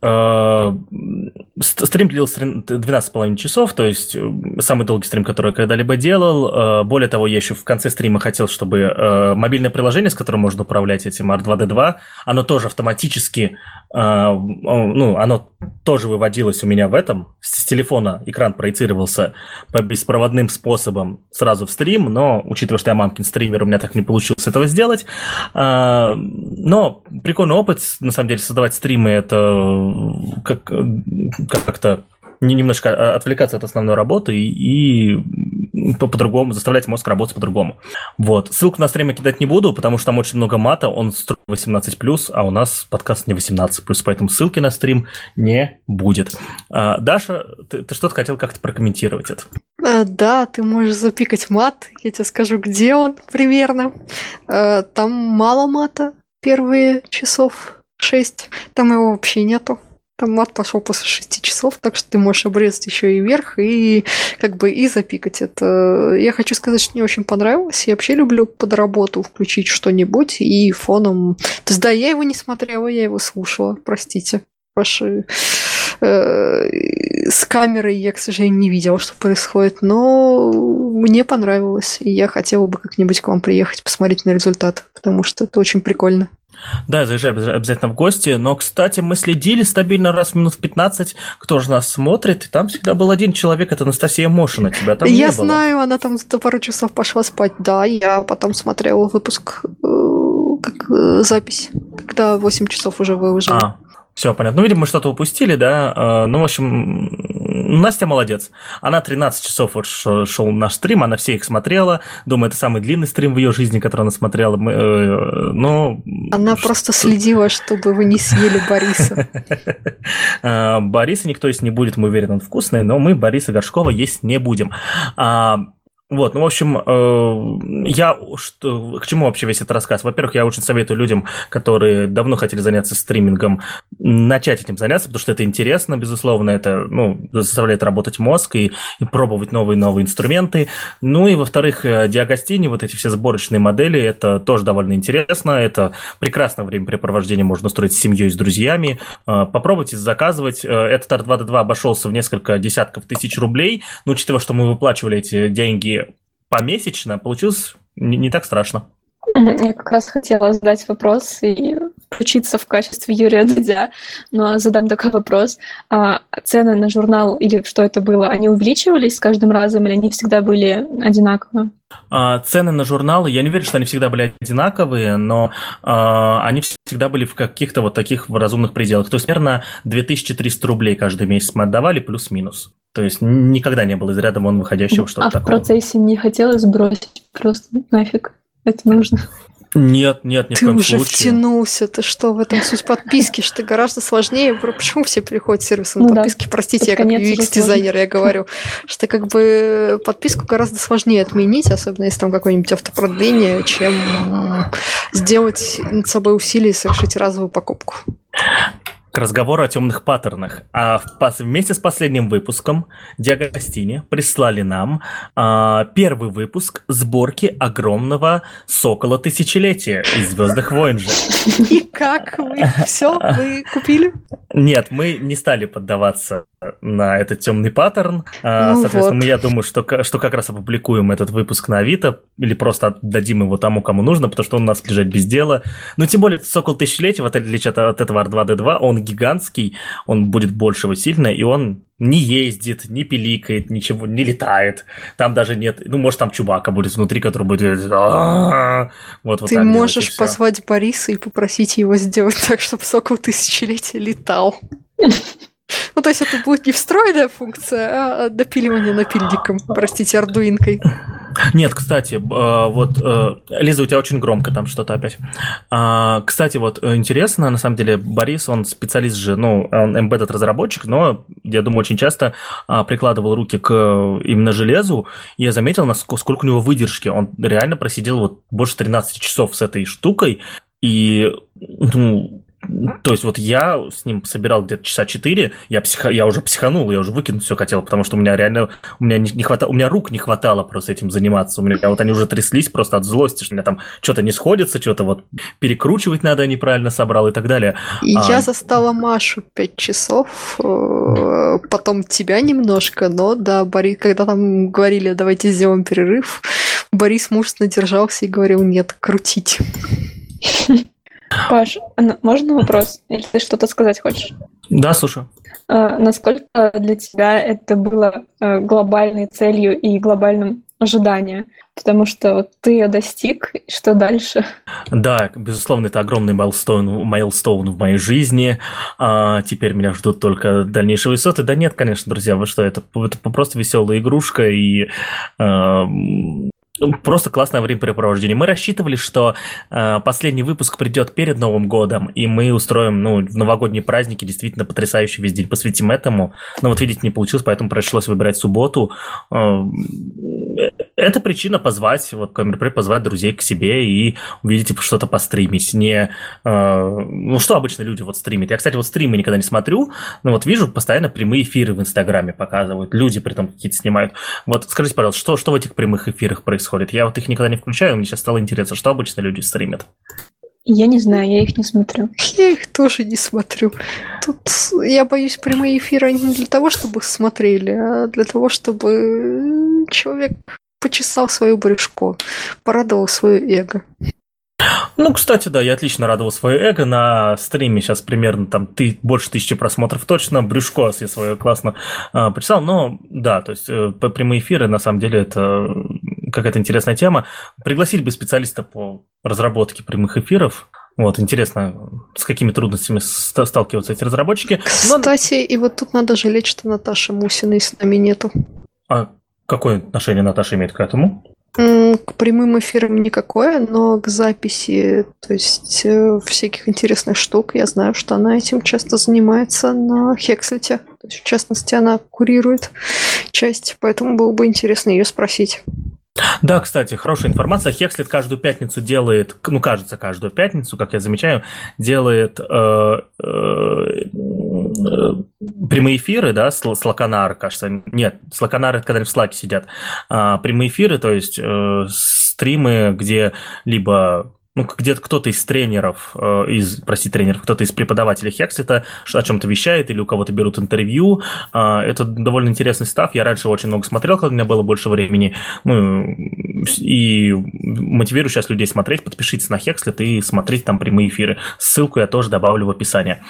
Э, стрим длился 12,5 часов, то есть э, самый долгий стрим, который я когда-либо делал. Э, более того, я еще в конце стрима хотел, чтобы мобильное приложение, с которым можно управлять этим R2D2, оно тоже автоматически, ну, оно тоже выводилось у меня в этом. С телефона экран проецировался по беспроводным способам сразу в стрим, но, учитывая, что я мамкин стример, у меня так не получилось этого сделать. Но прикольный опыт, на самом деле, создавать стримы это э, как, как-то немножко отвлекаться от основной работы и, и по-другому, заставлять мозг работать по-другому. Вот. Ссылку на стрим я кидать не буду, потому что там очень много мата, он 18+, а у нас подкаст не 18+, поэтому ссылки на стрим не будет. А, Даша, ты, ты что-то хотел как-то прокомментировать это?
А, да, ты можешь запикать мат, я тебе скажу, где он примерно. А, там мало мата первые часов 6. Там его вообще нету. Там мат пошел после 6 часов, так что ты можешь обрезать еще и вверх и как бы и запикать это. Я хочу сказать, что мне очень понравилось. Я вообще люблю под работу включить что-нибудь и фоном... То есть да, я его не смотрела, я его слушала, простите. Ваши э, с камерой я, к сожалению, не видела, что происходит, но мне понравилось, и я хотела бы как-нибудь к вам приехать, посмотреть на результат, потому что это очень прикольно.
Да, заезжай обязательно в гости. Но, кстати, мы следили стабильно раз в минут 15, кто же нас смотрит. И там всегда был один человек, это Анастасия Мошина. Тебя там
Я знаю, было. она там за пару часов пошла спать. Да, я потом смотрела выпуск, э, как э, запись, когда 8 часов уже выложили. А,
все, понятно. Ну, видимо, мы что-то упустили, да. А, ну, в общем, Настя молодец. Она 13 часов вот шел наш стрим, она все их смотрела. Думаю, это самый длинный стрим в ее жизни, который она смотрела. Э, но...
Она просто следила, чтобы вы не съели Бориса. *laughs*
А, Бориса никто есть не будет, мы уверены, он вкусный, но мы Бориса Горшкова есть не будем. Вот, ну, в общем, э, я что, к чему вообще весь этот рассказ? Во-первых, я очень советую людям, которые давно хотели заняться стримингом, начать этим заняться, потому что это интересно, безусловно, это, ну, заставляет работать мозг и, и пробовать новые-новые инструменты. Ну и, во-вторых, э, Диагостини, вот эти все сборочные модели, это тоже довольно интересно, это прекрасное времяпрепровождение можно устроить с семьей, с друзьями. Э, попробуйте заказывать. Этот R2D2 обошелся в несколько десятков тысяч рублей, но учитывая, что мы выплачивали эти деньги помесячно, получилось не, не так страшно.
Я как раз хотела задать вопрос и включиться в качестве Юрия Дудя, но задам такой вопрос. А цены на журнал или что это было, они увеличивались с каждым разом или они всегда были одинаковые?
А, цены на журналы, я не верю, что они всегда были одинаковые, но а, они всегда были в каких-то вот таких разумных пределах. То есть, примерно 2300 рублей каждый месяц мы отдавали, плюс-минус. То есть никогда не было из ряда вон выходящего что-то
а
такого.
в процессе не хотелось сбросить просто нафиг. Это нужно.
Нет, нет, ни в
Ты
коем
уже
случае.
втянулся, ты что, в этом суть подписки, что гораздо сложнее. Почему все переходят сервису на
Ну да.
подписки? Простите,
Под
я как UX-дизайнер, я говорю, что как бы подписку гораздо сложнее отменить, особенно если там какое-нибудь автопродление, чем сделать над собой усилие и совершить разовую покупку.
К разговору о темных паттернах. А вместе с последним выпуском Диагостини прислали нам а, первый выпуск сборки огромного сокола тысячелетия из Звездных войн же.
И как вы? Все, вы купили?
Нет, мы не стали поддаваться на этот темный паттерн. А,
Ну
Соответственно,
вот.
я думаю, что, что как раз опубликуем этот выпуск на Авито или просто отдадим его тому, кому нужно, потому что он у нас лежит без дела. Ну, тем более, Сокол Тысячелетия, в отличие от, от этого R2-D2, он гигантский, он будет большего сильно, и он не ездит, не пиликает, ничего, не летает. Там даже нет, ну, может, там Чубака будет внутри, который будет... Вот, вот
Ты можешь позвать Бориса и попросить его сделать так, чтобы сокол тысячелетия летал. Ну, то есть это будет не встроенная функция, а допиливание напильником, простите, ардуинкой.
Нет, кстати, э, вот, э, Лиза, у тебя очень громко там что-то опять. А, Кстати, вот э, интересно, на самом деле, Борис, он специалист же, ну, он embedded разработчик, но, я думаю, очень часто а, прикладывал руки к э, именно железу, и я заметил, насколько сколько у него выдержки. Он реально просидел вот больше 13 часов с этой штукой, и, ну, то есть вот я с ним собирал где-то часа 4, я, психа, я уже психанул, я уже выкинуть все хотел, потому что у меня реально, у меня не, не хватало, у меня рук не хватало просто этим заниматься, у меня вот они уже тряслись просто от злости, что у меня там что-то не сходится, что-то вот перекручивать надо, я неправильно собрал и так далее.
И
А.
я застала Машу пять часов, э, потом тебя немножко, но да, Борис, когда там говорили, давайте сделаем перерыв, Борис мужественно держался и говорил, нет, крутить.
Паш, а можно вопрос? Или ты что-то сказать хочешь?
Да, слушаю.
А, Насколько для тебя это было э, глобальной целью и глобальным ожиданием? Потому что вот ты ее достиг, и что дальше?
Да, безусловно, это огромный майлстоун, майлстоун в моей жизни. А, теперь меня ждут только дальнейшие высоты. Да нет, конечно, друзья, вы что, это, это просто веселая игрушка и м, просто классное времяпрепровождение. Мы рассчитывали, что а, последний выпуск придет перед Новым годом, и мы устроим ну, в новогодние праздники действительно потрясающий весь день, посвятим этому. Но вот видите, не получилось, поэтому пришлось выбирать субботу. А, Это причина позвать, вот Камерпрей позвать друзей к себе и увидите что-то постримить. Не, э, ну, что обычно люди вот стримят. Я, кстати, вот стримы никогда не смотрю, но вот вижу постоянно прямые эфиры в Инстаграме показывают. Люди при этом какие-то снимают. Вот скажите, пожалуйста, что, что в этих прямых эфирах происходит? Я вот их никогда не включаю, мне сейчас стало интересно, что обычно люди стримят.
Я не знаю, я их не смотрю. *laughs*
Я их тоже не смотрю. Тут я боюсь прямые эфиры не для того, чтобы их смотрели, а для того, чтобы человек почесал свое брюшко, порадовал свое эго.
Ну, кстати, да, я отлично радовал свое эго на стриме. Сейчас примерно там ты, больше тысячи просмотров точно. Брюшко я свое классно э, почесал. Но да, то есть э, по- прямые эфиры, на самом деле, это э, какая-то интересная тема. Пригласить бы специалиста по разработке прямых эфиров. Вот, интересно, с какими трудностями ста- сталкиваются эти разработчики. Но-
Кстати, и вот тут надо жалеть, что Наташи Мусиной с нами нету.
а какое отношение Наташа имеет к этому?
К прямым эфирам никакое, но к записи, то есть э, всяких интересных штук, я знаю, что она этим часто занимается на Хекслете. То есть, в частности, она курирует часть, поэтому было бы интересно ее спросить.
Да, кстати, хорошая информация. Хекслет каждую пятницу делает, ну, кажется, каждую пятницу, как я замечаю, делает э, э, прямые эфиры, да, с, с Лаконара, кажется. Нет, с Лаконара, когда они в Слаке сидят. А, прямые эфиры, то есть э, стримы, где либо ну, где-то кто-то из тренеров, э, из, прости, тренеров, кто-то из преподавателей Хекслета о чем-то вещает или у кого-то берут интервью. А, Это довольно интересный став. Я раньше очень много смотрел, когда у меня было больше времени. Ну, и мотивирую сейчас людей смотреть. Подпишитесь на Хекслет и смотреть там прямые эфиры. Ссылку я тоже добавлю в описание.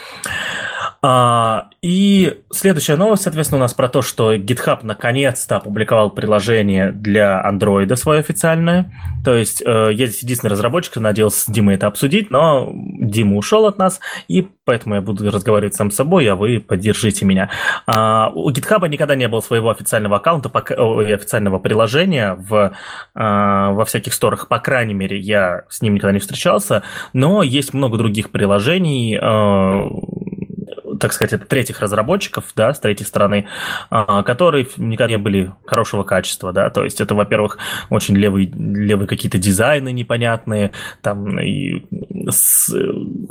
А, и следующая новость, соответственно, у нас про то, что GitHub наконец-то опубликовал приложение для Android свое официальное. То есть э, здесь единственный разработчик, надеялся с Димой это обсудить, но Дима ушел от нас, и поэтому я буду разговаривать сам с собой, а вы поддержите меня. А, у GitHub никогда не было своего официального аккаунта, официального приложения в, а, во всяких сторах, по крайней мере, я с ним никогда не встречался, но есть много других приложений, а, так сказать, это третьих разработчиков, да, с третьей стороны, а, которые никогда не были хорошего качества, да, то есть это, во-первых, очень левые, левые какие-то дизайны непонятные, там и с,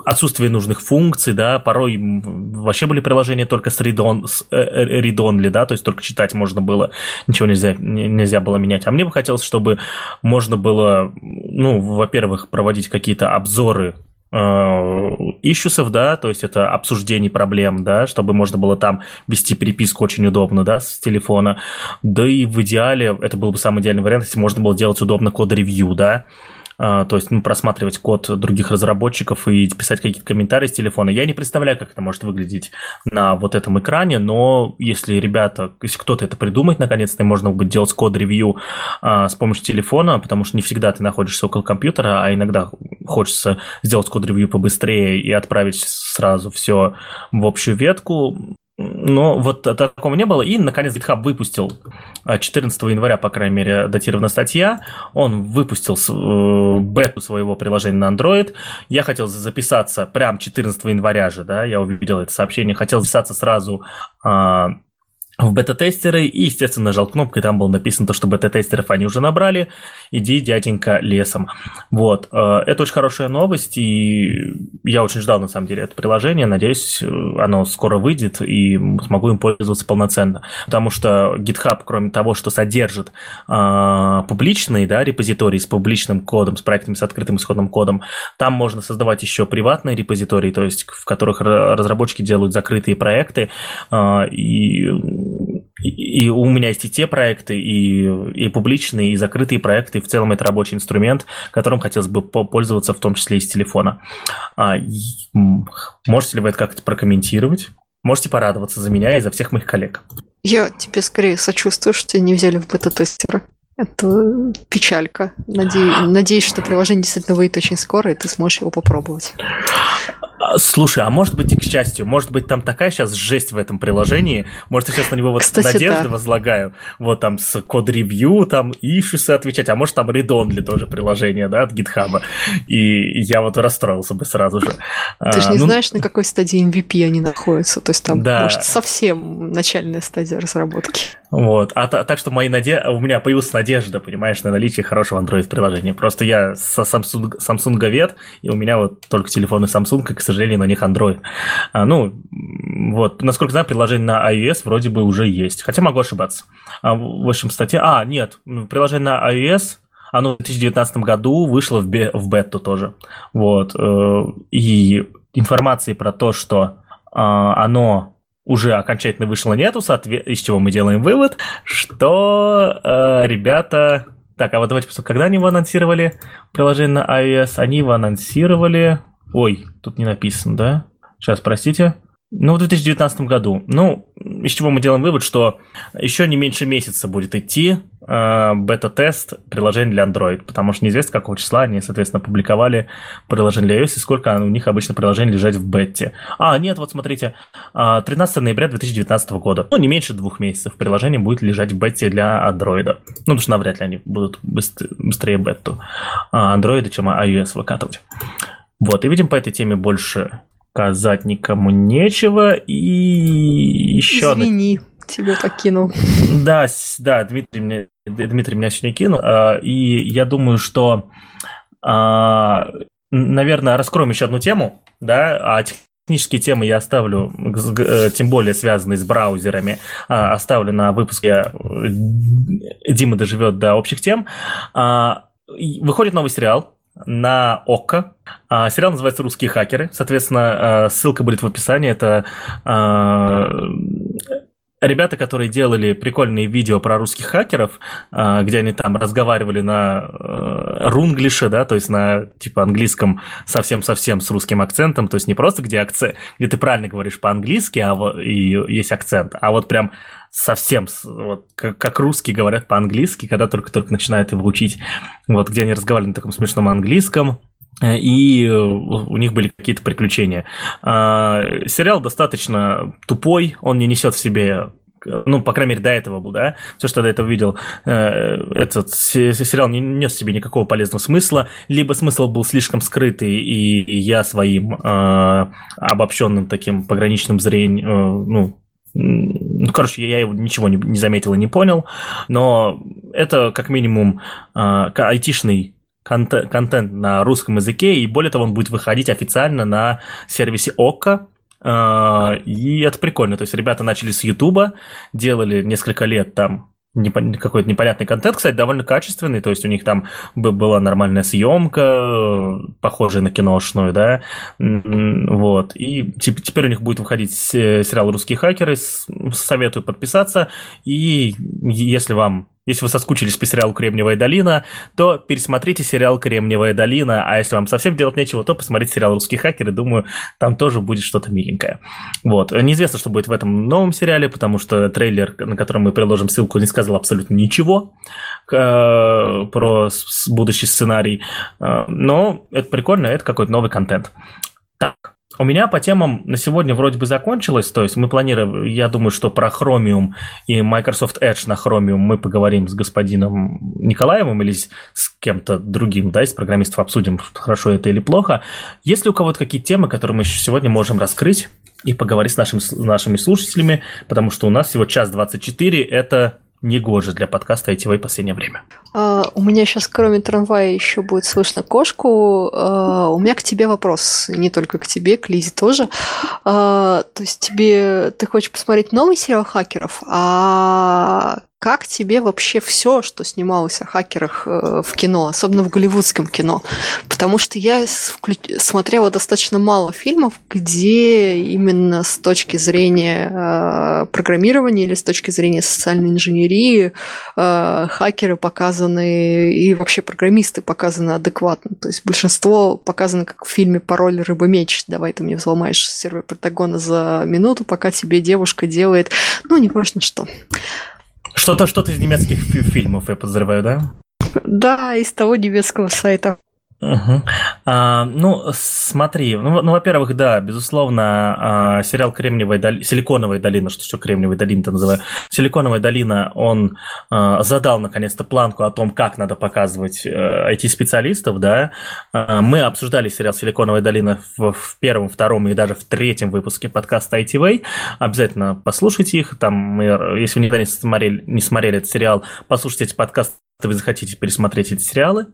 отсутствие нужных функций, да, порой вообще были приложения только с read, с э, э, read да, то есть только читать можно было, ничего нельзя, нельзя было менять. А мне бы хотелось, чтобы можно было, ну, во-первых, проводить какие-то обзоры ищусов, да, то есть это обсуждение проблем, да, чтобы можно было там вести переписку очень удобно, да, с телефона. Да и в идеале, это был бы самый идеальный вариант, если можно было делать удобно код-ревью, да, то есть ну, просматривать код других разработчиков и писать какие-то комментарии с телефона. Я не представляю, как это может выглядеть на вот этом экране, но если ребята, если кто-то это придумает, наконец-то, можно будет делать код-ревью а, с помощью телефона, потому что не всегда ты находишься около компьютера, а иногда хочется сделать код-ревью побыстрее и отправить сразу все в общую ветку. Но вот такого не было. И, наконец, GitHub выпустил 14 а, января, по крайней мере, датирована статья. Он выпустил э, бету своего приложения на Android. Я хотел записаться прям 14 января же, да, я увидел это сообщение. Хотел записаться сразу а, в бета-тестеры и, естественно, нажал кнопку, и там было написано то, что бета-тестеров они уже набрали, иди, дяденька, лесом. Вот, э, это очень хорошая новость, и я очень ждал, на самом деле, это приложение, надеюсь, оно скоро выйдет, и смогу им пользоваться полноценно, потому что GitHub, кроме того, что содержит э, публичные, да, репозитории с публичным кодом, с проектами с открытым исходным кодом, там можно создавать еще приватные репозитории, то есть в которых разработчики делают закрытые проекты, э, и и, у меня есть и те проекты, и, и публичные, и закрытые проекты, и в целом это рабочий инструмент, которым хотелось бы пользоваться, в том числе и с телефона. А, можете ли вы это как-то прокомментировать? Можете порадоваться за меня и за всех моих коллег.
Я тебе скорее сочувствую, что тебя не взяли в бета-тестера. Это печалька. Надеюсь, надеюсь, что приложение действительно выйдет очень скоро, и ты сможешь его попробовать.
А, слушай, а может быть и к счастью, может быть там такая сейчас жесть в этом приложении, может я сейчас на него вот Кстати, надежды да. возлагаю, вот там с код-ревью, там ишусы отвечать, а может там редонли тоже приложение, да, от гитхаба, и я вот расстроился бы сразу же.
Ты же не ну... знаешь, на какой стадии MVP они находятся, то есть там, да. может, совсем начальная стадия разработки.
Вот, а так что мои наде... у меня появилась надежда, понимаешь, на наличие хорошего Android-приложения. Просто я со Samsung, Samsung и у меня вот только телефоны Samsung, и, к сожалению, на них Android. А, ну, вот, насколько знаю, приложение на iOS вроде бы уже есть, хотя могу ошибаться. А, в общем, статья... А, нет, приложение на iOS оно в 2019 году вышло в, бе... в бету тоже. Вот, э, и информации про то, что а, оно уже окончательно вышло нету, из чего мы делаем вывод, что э, ребята... Так, а вот давайте посмотрим, когда они его анонсировали, приложение на iOS, они его анонсировали... Ой, тут не написано, да? Сейчас, простите. Ну, в 2019 году. Ну, из чего мы делаем вывод, что еще не меньше месяца будет идти э, бета-тест приложения для Android, потому что неизвестно, какого числа они, соответственно, публиковали приложение для iOS и сколько у них обычно приложений лежать в бете. А, нет, вот смотрите, 13 э, ноября 2019 года. Ну, не меньше двух месяцев приложение будет лежать в бете для Android. Ну, потому что навряд ли они будут быстрее, бету Android, чем iOS выкатывать. Вот, и видим по этой теме больше сказать никому нечего. И еще...
Извини, тебе покинул.
Да, да, Дмитрий, мне, Дмитрий меня сегодня кинул. А, и я думаю, что, а, наверное, раскроем еще одну тему, да, а технические темы я оставлю, э, тем более связанные с браузерами, а, оставлю на выпуске Дима доживет до общих тем. Выходит новый сериал на ОККО. А, сериал называется «Русские хакеры». Соответственно, а, ссылка будет в описании. Это а, ребята, которые делали прикольные видео про русских хакеров, где они там разговаривали на э, рунглише, да, то есть на типа английском совсем-совсем с русским акцентом, то есть не просто где акцент, где ты правильно говоришь по-английски, а вот и есть акцент, а вот прям совсем вот, как, как русские говорят по-английски, когда только-только начинают его учить, вот где они разговаривали на таком смешном английском, Э, и э, у них были какие-то приключения. А, сериал достаточно тупой, он не несет в себе ну, по крайней мере, до этого был, да, все, что до этого видел, э, этот сериал не нес себе никакого полезного смысла, либо смысл был слишком скрытый, и я своим обобщенным таким пограничным зрением, ну, ну, короче, я его ничего не, не заметил и не понял, но это как минимум айтишный контент, контент на русском языке, и более того, он будет выходить официально на сервисе ОККО, а, и это прикольно. То есть ребята начали с Ютуба, делали несколько лет там какой-то непонятный контент, кстати, довольно качественный, то есть у них там была нормальная съемка, похожая на киношную, да, вот, и теперь у них будет выходить сериал «Русские хакеры», советую подписаться, и если вам если вы соскучились по сериалу «Кремниевая долина», то пересмотрите сериал «Кремниевая долина», а если вам совсем делать нечего, то посмотрите сериал «Русские хакеры», думаю, там тоже будет что-то миленькое. Вот. Неизвестно, что будет в этом новом сериале, потому что трейлер, на котором мы приложим ссылку, не сказал абсолютно ничего э, про будущий сценарий, э, но это прикольно, это какой-то новый контент. Так, у меня по темам на сегодня вроде бы закончилось, то есть мы планируем, я думаю, что про Chromium и Microsoft Edge на Chromium мы поговорим с господином Николаевым или с кем-то другим, да, из программистов обсудим, хорошо это или плохо. Есть ли у кого-то какие темы, которые мы еще сегодня можем раскрыть и поговорить с нашими, нашими слушателями, потому что у нас всего час 24, это негоже для подкаста ITV в последнее время.
Uh, у меня сейчас, кроме трамвая, еще будет слышно кошку. Uh, у меня к тебе вопрос, не только к тебе, к Лизе тоже. Uh, то есть тебе ты хочешь посмотреть новый сериал хакеров, а как тебе вообще все, что снималось о хакерах э, в кино, особенно в голливудском кино? Потому что я смотрела достаточно мало фильмов, где именно с точки зрения э, программирования или с точки зрения социальной инженерии э, хакеры показаны и вообще программисты показаны адекватно. То есть большинство показано как в фильме «Пароль рыба-меч». Давай ты мне взломаешь сервер Протагона за минуту, пока тебе девушка делает, ну, не важно что.
Что-то что-то из немецких фильмов, я подозреваю, да?
Да, из того немецкого сайта.
Угу. А, ну, смотри, ну, ну, во-первых, да, безусловно, а, сериал Кремниевая долина, Силиконовая долина, что что Кремниевая долина-то называю, Силиконовая долина, он а, задал наконец-то планку о том, как надо показывать а, IT-специалистов, да. А, мы обсуждали сериал Силиконовая долина в, в первом, втором и даже в третьем выпуске подкаста ITV. Обязательно послушайте их. Там мы, если вы никогда не смотрели, не смотрели этот сериал, послушайте эти подкасты, вы захотите пересмотреть эти сериалы.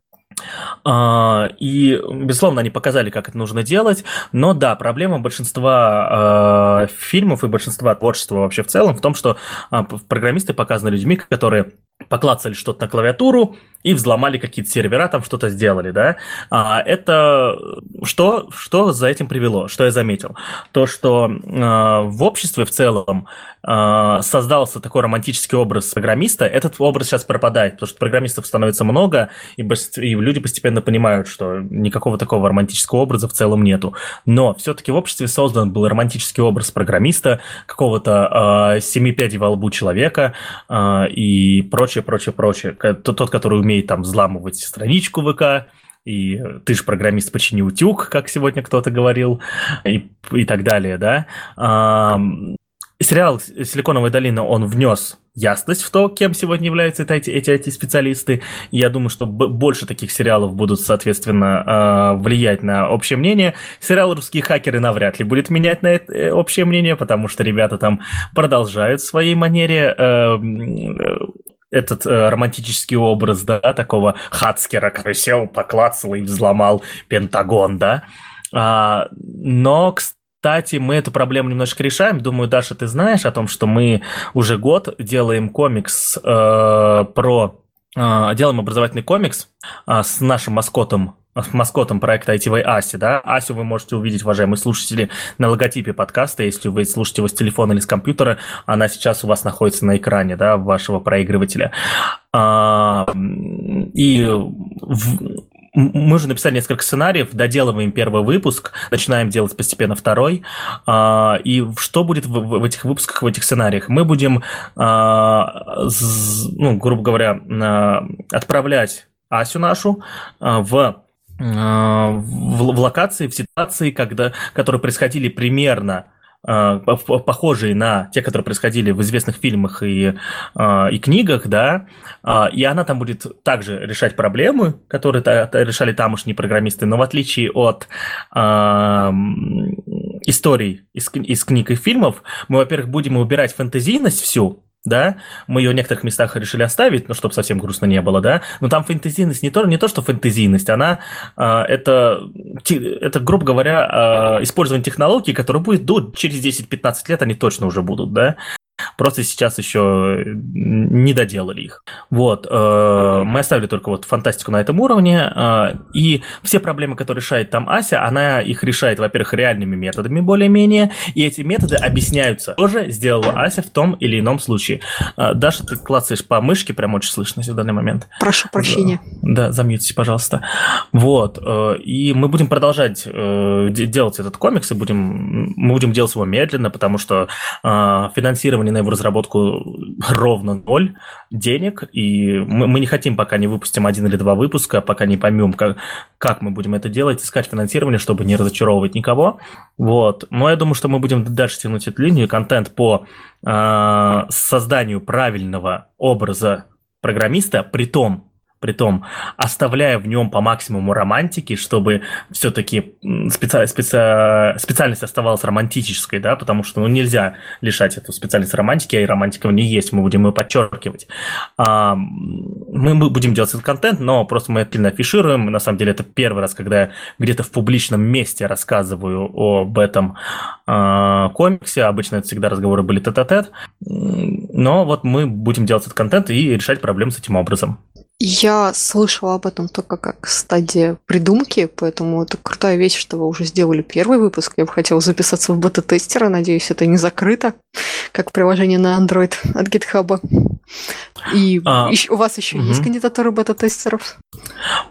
А, и, безусловно, они показали, как это нужно делать, но да, проблема большинства э, фильмов и большинства творчества вообще в целом в том, что э, программисты показаны людьми, которые поклацали что-то на клавиатуру и взломали какие-то сервера, там что-то сделали, да. А это что, что за этим привело? Что я заметил? То, что э, в обществе в целом э, создался такой романтический образ программиста, этот образ сейчас пропадает, потому что программистов становится много, и, и люди постепенно понимают, что никакого такого романтического образа в целом нету. Но все-таки в обществе создан был романтический образ программиста, какого-то э, семи пядей во лбу человека э, и прочее, прочее, прочее. Тот, тот, который умеет там взламывать страничку ВК, и ты же программист, почини утюг, как сегодня кто-то говорил, и, и так далее, да. А, сериал «Силиконовая долина», он внес ясность в то, кем сегодня являются эти, эти, эти специалисты. Я думаю, что больше таких сериалов будут, соответственно, а, влиять на общее мнение. Сериал «Русские хакеры» навряд ли будет менять на это э, общее мнение, потому что ребята там продолжают в своей манере э, этот э, романтический образ, да, такого Хацкера, который сел, поклацал и взломал Пентагон, да. А, но, кстати, мы эту проблему немножко решаем. Думаю, Даша, ты знаешь о том, что мы уже год делаем комикс э, про делаем образовательный комикс с нашим маскотом маскотом проекта ITV Аси, да. Асю вы можете увидеть, уважаемые слушатели, на логотипе подкаста. Если вы слушаете его с телефона или с компьютера, она сейчас у вас находится на экране, да, вашего проигрывателя. А, и в, мы уже написали несколько сценариев, доделываем первый выпуск, начинаем делать постепенно второй. А, и что будет в этих выпусках, в этих сценариях? Мы будем, а, ну, грубо говоря, отправлять Асю нашу в а, в, в локации, в ситуации, когда, которые происходили примерно а, похожие на те, которые происходили в известных фильмах и, а, и книгах, да, и она там будет также решать проблемы, которые решали тамошние программисты, но в отличие от историй из, из книг и фильмов, мы, во-первых, будем убирать фэнтезийность всю, да, мы ее в некоторых местах решили оставить, ну, чтобы совсем грустно не было, да, но там фэнтезийность не то, не то что фэнтезийность, она, э, это, это, грубо говоря, э, использование технологий, которые будет, до, через 10-15 лет они точно уже будут, да, Просто сейчас еще не доделали их. Вот. Э, мы оставили только вот фантастику на этом уровне. Э, и все проблемы, которые решает там Ася, она их решает, во-первых, реальными методами более-менее. И эти методы объясняются. Тоже сделала Ася в том или ином случае. Э, Даша, ты клацаешь по мышке, прям очень слышно в данный момент.
Прошу прощения.
Да, замьютите, пожалуйста. Вот. И мы будем продолжать делать этот комикс, и будем, мы будем делать его медленно, потому что финансирование на его разработку ровно ноль денег, и мы, мы не хотим, пока не выпустим один или два выпуска, пока не поймем, как, как мы будем это делать, искать финансирование, чтобы не разочаровывать никого. Вот. Но я думаю, что мы будем дальше тянуть эту линию, контент по э, созданию правильного образа программиста, при том, притом оставляя в нем по максимуму романтики, чтобы все-таки специ... специ... специальность оставалась романтической, да, потому что ну, нельзя лишать эту специальность романтики, а и романтика в ней есть, мы будем ее подчеркивать. А, мы будем делать этот контент, но просто мы это афишируем. На самом деле это первый раз, когда я где-то в публичном месте рассказываю об этом а, комиксе. Обычно это всегда разговоры были тет-а-тет. Но вот мы будем делать этот контент и решать проблемы с этим образом.
Я слышала об этом только как стадия придумки, поэтому это крутая вещь, что вы уже сделали первый выпуск. Я бы хотела записаться в бета-тестера, надеюсь, это не закрыто, как приложение на Android от GitHub. И а, еще, у вас еще угу. есть кандидатуры бета-тестеров?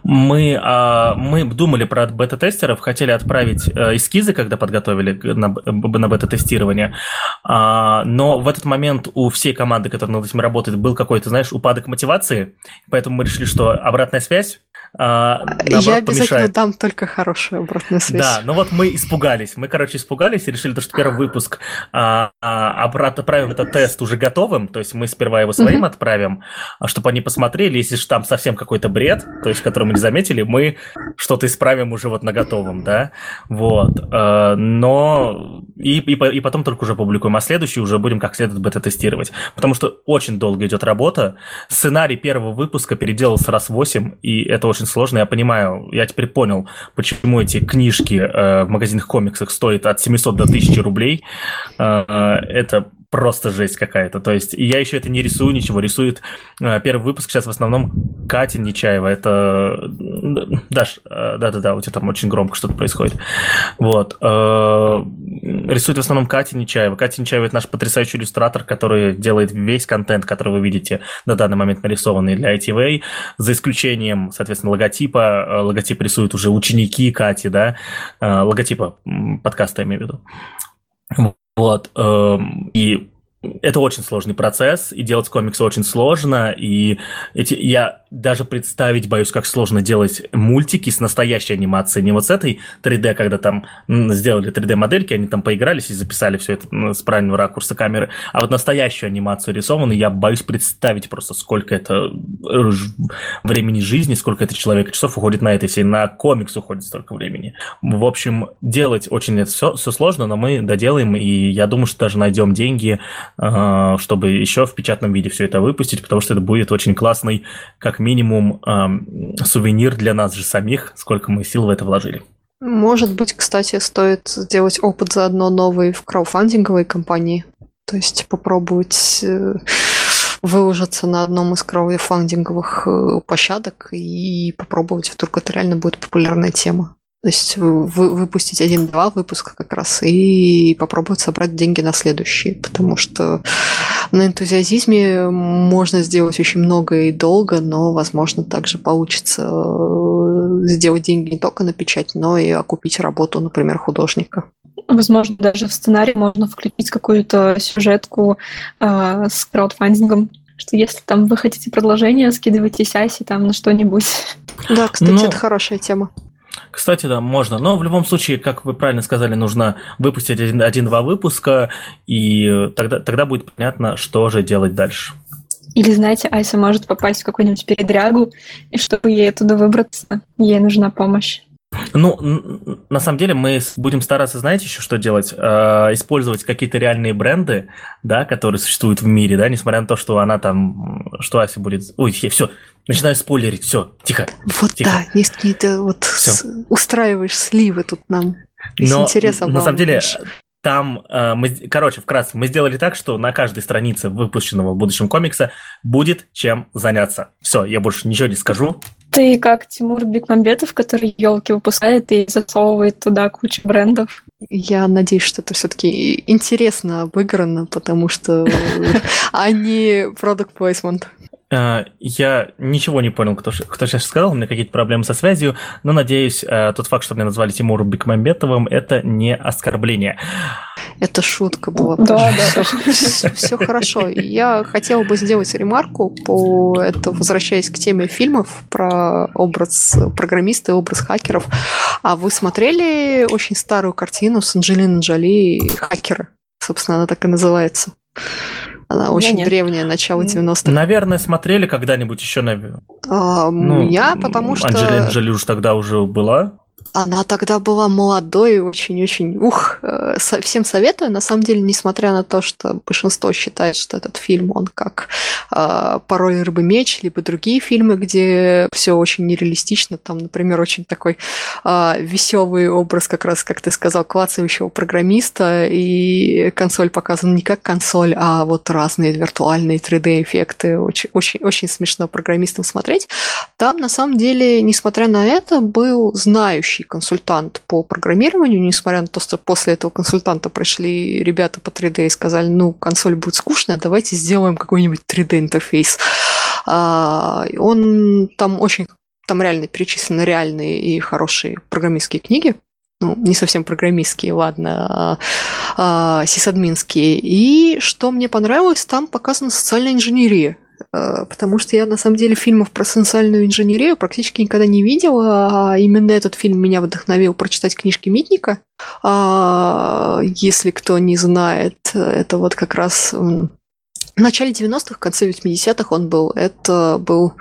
Мы, а, мы думали про бета-тестеров, хотели отправить а, эскизы, когда подготовили на, на бета-тестирование, а, но в этот момент у всей команды, которая над этим работает, был какой-то, знаешь, упадок мотивации, поэтому мы решили, что обратная связь
а, наоборот, Я обязательно помешает. дам только хорошую обратную связь.
Да, ну вот мы испугались. Мы, короче, испугались и решили, что первый выпуск а, а, обратно отправим этот тест уже готовым. То есть мы сперва его своим mm-hmm. отправим, чтобы они посмотрели. Если же там совсем какой-то бред, то есть который мы не заметили, мы что-то исправим уже вот на готовом, да. Вот. А, но и, и, и потом только уже публикуем. А следующий уже будем как следует бета-тестировать. Потому что очень долго идет работа. Сценарий первого выпуска переделался раз 8, и это очень очень сложно. Я понимаю, я теперь понял, почему эти книжки э, в магазинах комиксах стоят от 700 до 1000 рублей. Э, э, это просто жесть какая-то. То есть, я еще это не рисую ничего. Рисует э, первый выпуск сейчас в основном Катя Нечаева. Это... Даш, э, да-да-да, у тебя там очень громко что-то происходит. Вот. Э, рисует в основном Катя Нечаева. Катя Нечаева – это наш потрясающий иллюстратор, который делает весь контент, который вы видите на данный момент нарисованный для ITV, за исключением, соответственно, логотипа. Логотип рисуют уже ученики Кати, да, логотипа подкаста, я имею в виду. Вот. Эм, и это очень сложный процесс, и делать комиксы очень сложно, и эти, я даже представить боюсь, как сложно делать мультики с настоящей анимацией, не вот с этой 3D, когда там сделали 3D-модельки, они там поигрались и записали все это с правильного ракурса камеры, а вот настоящую анимацию рисованную, я боюсь представить просто, сколько это э, времени жизни, сколько это человека часов уходит на это, если на комикс уходит столько времени. В общем, делать очень это все, все сложно, но мы доделаем, и я думаю, что даже найдем деньги, чтобы еще в печатном виде все это выпустить, потому что это будет очень классный, как минимум сувенир для нас же самих, сколько мы сил в это вложили.
Может быть, кстати, стоит сделать опыт заодно новый в краудфандинговой компании. То есть попробовать э, выложиться на одном из краудфандинговых э, площадок и попробовать, вдруг это реально будет популярная тема. То есть вы, выпустить один-два выпуска как раз и попробовать собрать деньги на следующие, потому что на энтузиазме можно сделать очень много и долго, но, возможно, также получится э, сделать деньги не только на печать, но и окупить работу, например, художника.
Возможно, даже в сценарий можно включить какую-то сюжетку э, с краудфандингом, что если там вы хотите продолжение, скидывайте сяси там на что-нибудь.
Да, кстати, но... это хорошая тема.
Кстати, да, можно. Но в любом случае, как вы правильно сказали, нужно выпустить один-два выпуска, и тогда, тогда будет понятно, что же делать дальше.
Или, знаете, Айса может попасть в какую-нибудь передрягу, и чтобы ей оттуда выбраться, ей нужна помощь.
Ну, на самом деле мы будем стараться, знаете, еще что делать? Э, использовать какие-то реальные бренды, да, которые существуют в мире, да, несмотря на то, что она там, что Ася будет... Ой, я все, начинаю спойлерить, все, тихо.
Вот
тихо.
да, есть какие-то вот с... устраиваешь сливы тут нам.
Но, на самом деле, там э, мы, короче, вкратце, мы сделали так, что на каждой странице выпущенного в будущем комикса будет чем заняться. Все, я больше ничего не скажу.
Ты как Тимур Бекмамбетов, который елки выпускает и засовывает туда кучу брендов.
Я надеюсь, что это все-таки интересно обыграно, потому что *laughs* они product placement.
Э, я ничего не понял, кто, кто сейчас сказал, у меня какие-то проблемы со связью, но надеюсь, э, тот факт, что меня назвали Тимуром Бекмамбетовым, это не оскорбление.
Это шутка была.
Да, да.
Все хорошо. Я хотела бы сделать ремарку по это, возвращаясь к теме фильмов про образ программиста и образ хакеров. А вы смотрели очень старую картину с Анджелиной Джоли «Хакеры»? Собственно, она так и называется. Она очень нет. древняя, начало 90-х.
Наверное, смотрели когда-нибудь еще, наверное.
А, ну, я, потому что...
Анджелина Джоли уж тогда уже была.
Она тогда была молодой, очень-очень... Ух, э, всем советую. На самом деле, несмотря на то, что большинство считает, что этот фильм, он как э, «Пароль рыбы меч», либо другие фильмы, где все очень нереалистично. Там, например, очень такой э, веселый образ, как раз, как ты сказал, клацающего программиста, и консоль показана не как консоль, а вот разные виртуальные 3D-эффекты. Очень, очень, очень смешно программистам смотреть. Там, на самом деле, несмотря на это, был знающий ведущий консультант по программированию, несмотря на то, что после этого консультанта пришли ребята по 3D и сказали, ну, консоль будет скучная, давайте сделаем какой-нибудь 3D-интерфейс. А, он там очень, там реально перечислены реальные и хорошие программистские книги, ну, не совсем программистские, ладно, а, а, сисадминские. И что мне понравилось, там показана социальная инженерия. Э, потому что я на самом деле фильмов про социальную инженерию практически никогда не видела, а именно этот фильм меня вдохновил прочитать книжки Митника. А, если кто не знает, это вот как раз в начале 90-х, в конце 80-х он был. Это был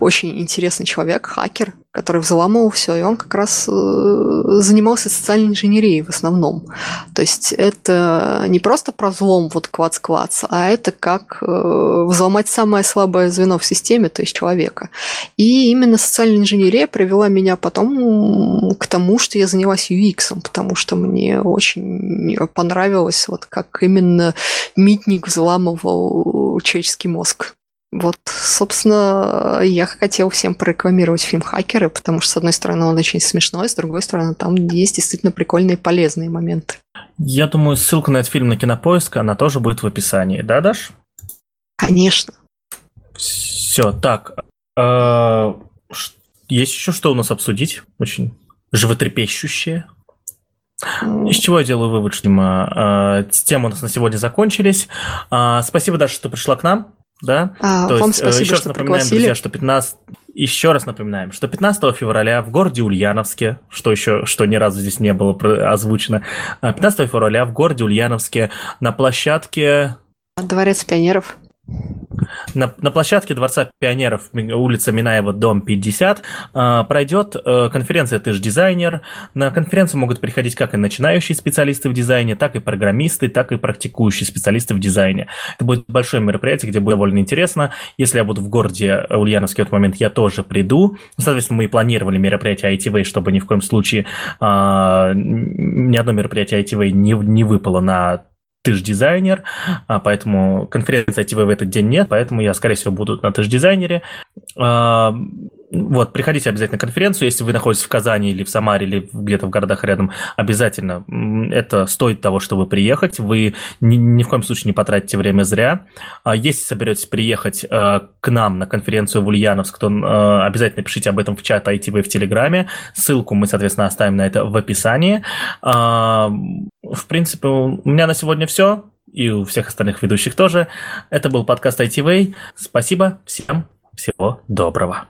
очень интересный человек, хакер, который взломал все, и он как раз э, занимался социальной инженерией в основном. То есть это не просто про взлом вот клац-клац, а это как э, взломать самое слабое звено в системе, то есть человека. И именно социальная инженерия привела меня потом к тому, что я занялась UX, потому что мне очень понравилось, вот как именно Митник взламывал человеческий мозг. Вот, собственно, я хотел всем прорекламировать фильм «Хакеры», потому что, с одной стороны, он очень смешной, с другой стороны, там есть действительно прикольные и полезные моменты.
Я думаю, ссылка на этот фильм на Кинопоиск, она тоже будет в описании, да, Даш?
Конечно.
Все, так. Э, есть еще что у нас обсудить? Очень животрепещущее. Из чего я делаю вывод, что э, темы у нас на сегодня закончились. Э, спасибо, Даша, что пришла к нам. Да?
А, То вам есть, э, спасибо,
еще
раз
напоминаем, пригласили. друзья, что 15... Еще раз напоминаем, что 15 февраля в городе Ульяновске, что еще, что ни разу здесь не было озвучено, 15 э, февраля в городе Ульяновске на площадке...
Дворец пионеров.
На, на площадке Дворца пионеров, улица Минаева, дом 50, а, пройдет э, конференция «Ты же дизайнер». На конференцию могут приходить как и начинающие специалисты в дизайне, так и программисты, так и практикующие специалисты в дизайне. Это будет большое мероприятие, где будет довольно интересно. Если я буду в городе Ульяновске в этот момент, я тоже приду. Соответственно, мы и планировали мероприятие ITV, чтобы ни в коем случае а, ни одно мероприятие ITV не, не выпало на ты же дизайнер, а, поэтому конференции ITV в этот день нет, поэтому я, скорее всего, буду на ты же дизайнере. А, вот, приходите обязательно на конференцию, если вы находитесь в Казани или в Самаре, или где-то в городах рядом, обязательно это стоит того, чтобы приехать, вы ни, ни в коем случае не потратите время зря. А если соберетесь приехать э, к нам на конференцию в Ульяновск, то э, обязательно пишите об этом в чат ITV в Телеграме, ссылку мы, соответственно, оставим на это в описании. Э, в принципе, у меня на сегодня все, и у всех остальных ведущих тоже. Это был подкаст ITV. Спасибо всем, всего доброго.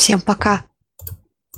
Всем пока.